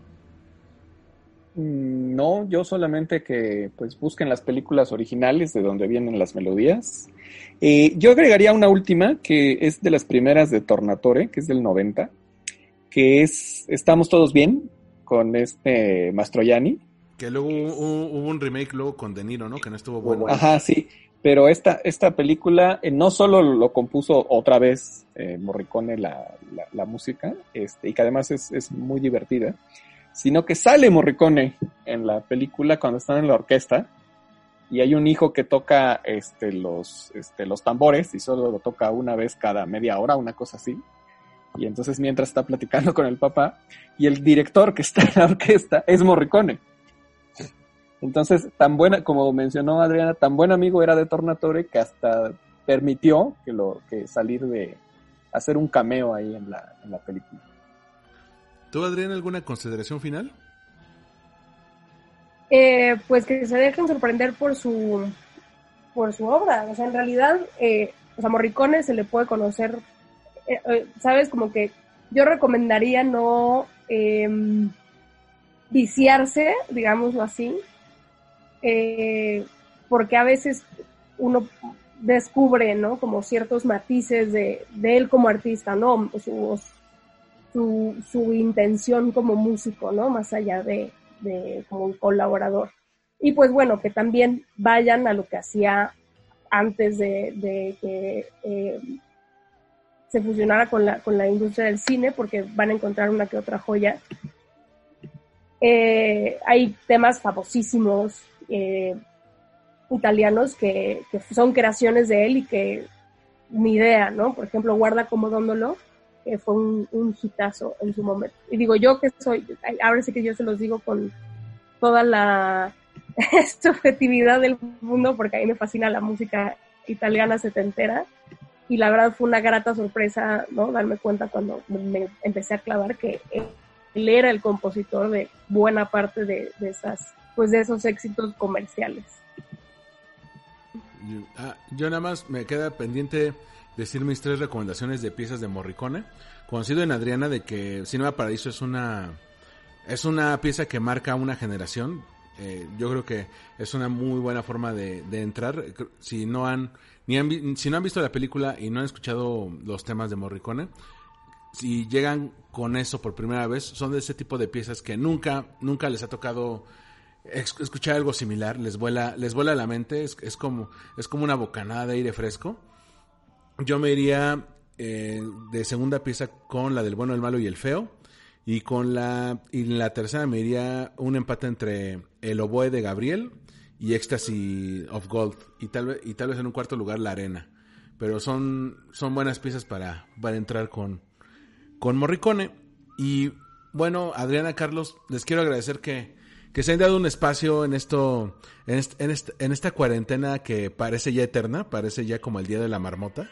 Mm, No, yo solamente que pues busquen las películas originales de donde vienen las melodías. Eh, yo agregaría una última que es de las primeras de Tornatore, que es del 90, que es Estamos todos bien con este Mastroianni. Que luego hubo, hubo un remake luego con De Niro, ¿no? Que no estuvo bueno. Ajá, sí. Pero esta, esta película eh, no solo lo compuso otra vez eh, Morricone la, la, la música, este, y que además es, es muy divertida, sino que sale Morricone en la película cuando están en la orquesta y hay un hijo que toca este, los, este, los tambores y solo lo toca una vez cada media hora, una cosa así. Y entonces mientras está platicando con el papá y el director que está en la orquesta es Morricone. Entonces, tan buena, como mencionó Adriana, tan buen amigo era de Tornatore que hasta permitió que lo que salir de hacer un cameo ahí en la, en la película. ¿Tú, Adrián, alguna consideración final? Eh, pues que se dejen sorprender por su por su obra. O sea, en realidad, eh, o sea, Morricone se le puede conocer, eh, eh, ¿sabes? Como que yo recomendaría no eh, viciarse, digámoslo así, eh, porque a veces uno descubre, ¿no? Como ciertos matices de, él como artista, ¿no? Su, intención como músico, ¿no? Más allá de, como un colaborador. Y pues bueno, que también vayan a lo que hacía antes de, de que eh, se fusionara con la, con la industria del cine, porque van a encontrar una que otra joya. Eh, hay temas famosísimos eh, italianos que, que, son creaciones de él y que ni idea, ¿no? Por ejemplo, Guarda como Dóndolo, que fue un, un hitazo en su momento. Y digo, yo que soy, ahora sí que yo se los digo con toda la subjetividad del mundo, porque a mí me fascina la música italiana setentera. Y la verdad fue una grata sorpresa, ¿no? Darme cuenta cuando me empecé a clavar que él era el compositor de buena parte de, de esas, pues de esos éxitos comerciales. Yo, ah, yo nada más me queda pendiente decir mis tres recomendaciones de piezas de Morricone. Conocido en Adriana de que Cinema Paradiso es una es una pieza que marca una generación. Eh, yo creo que es una muy buena forma de, de entrar. Si no han ni han, si no han visto la película y no han escuchado los temas de Morricone, si llegan con eso por primera vez, son de ese tipo de piezas que nunca nunca les ha tocado escuchar algo similar, les vuela les vuela la mente, es, es como es como una bocanada de aire fresco yo me iría eh, de segunda pieza con la del bueno, el malo y el feo. Y con la, y la tercera me iría un empate entre el oboe de Gabriel y Ecstasy of Gold. Y tal vez, y tal vez en un cuarto lugar la arena. Pero son, son buenas piezas para, para entrar con, con Morricone. Y bueno, Adriana Carlos, les quiero agradecer que, que se han dado un espacio en esto, en, est, en, est, en esta cuarentena que parece ya eterna, parece ya como el día de la marmota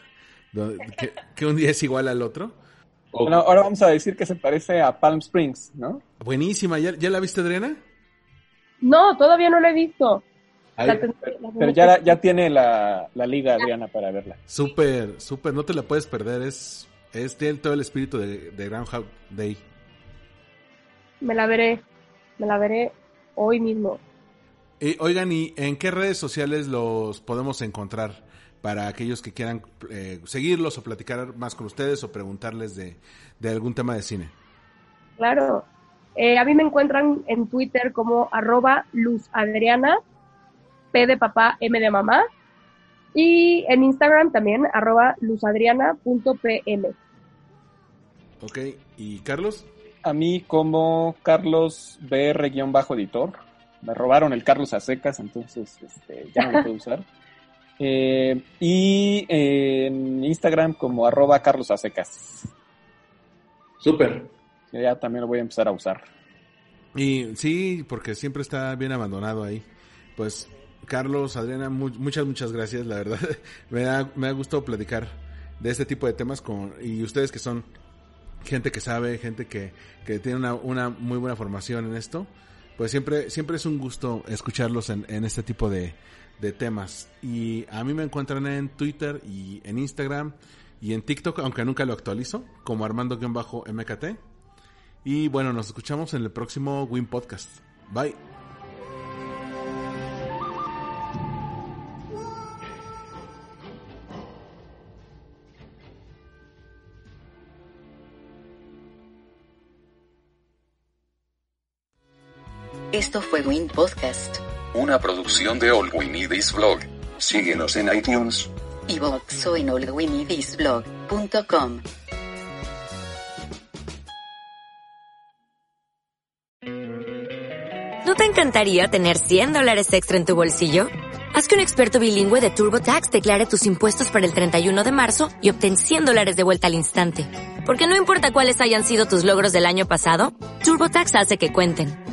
que, que, un día es igual al otro. Bueno, ahora vamos a decir que se parece a Palm Springs, ¿no? Buenísima, ¿ya, ¿ya la viste, Adriana? No, todavía no la he visto. Ahí, la pero, pero ya, ya tiene la, la, liga, Adriana, para verla. Súper, súper, no te la puedes perder, es, es tiene todo el espíritu de, de Groundhog Day. Me la veré, me la veré hoy mismo. Oigan, ¿y en qué redes sociales los podemos encontrar? para aquellos que quieran eh, seguirlos o platicar más con ustedes o preguntarles de, de algún tema de cine. Claro. Eh, a mí me encuentran en Twitter como arroba luzadriana, P de papá, M de mamá. Y en Instagram también, arroba luzadriana.pm. Ok, ¿y Carlos? A mí como Carlos BR-editor. Me robaron el Carlos a secas, entonces este, ya no lo puedo usar. Eh, y eh, en Instagram como arroba Carlos Acecas. Súper. Ya también lo voy a empezar a usar. Y sí, porque siempre está bien abandonado ahí. Pues Carlos, Adriana, mu muchas, muchas gracias, la verdad. me, da, me ha gustado platicar de este tipo de temas con y ustedes que son gente que sabe, gente que, que tiene una, una muy buena formación en esto, pues siempre, siempre es un gusto escucharlos en, en este tipo de, de temas. Y a mí me encuentran en Twitter y en Instagram y en TikTok, aunque nunca lo actualizo, como Armando-MKT. Y bueno, nos escuchamos en el próximo Win Podcast. Bye. Esto fue Win Podcast. Una producción de All We Need Is Blog. Síguenos en iTunes. Y Boxo en allwinidisblog.com. ¿No te encantaría tener 100 dólares extra en tu bolsillo? Haz que un experto bilingüe de TurboTax declare tus impuestos para el 31 de marzo y obtén 100 dólares de vuelta al instante. Porque no importa cuáles hayan sido tus logros del año pasado, TurboTax hace que cuenten.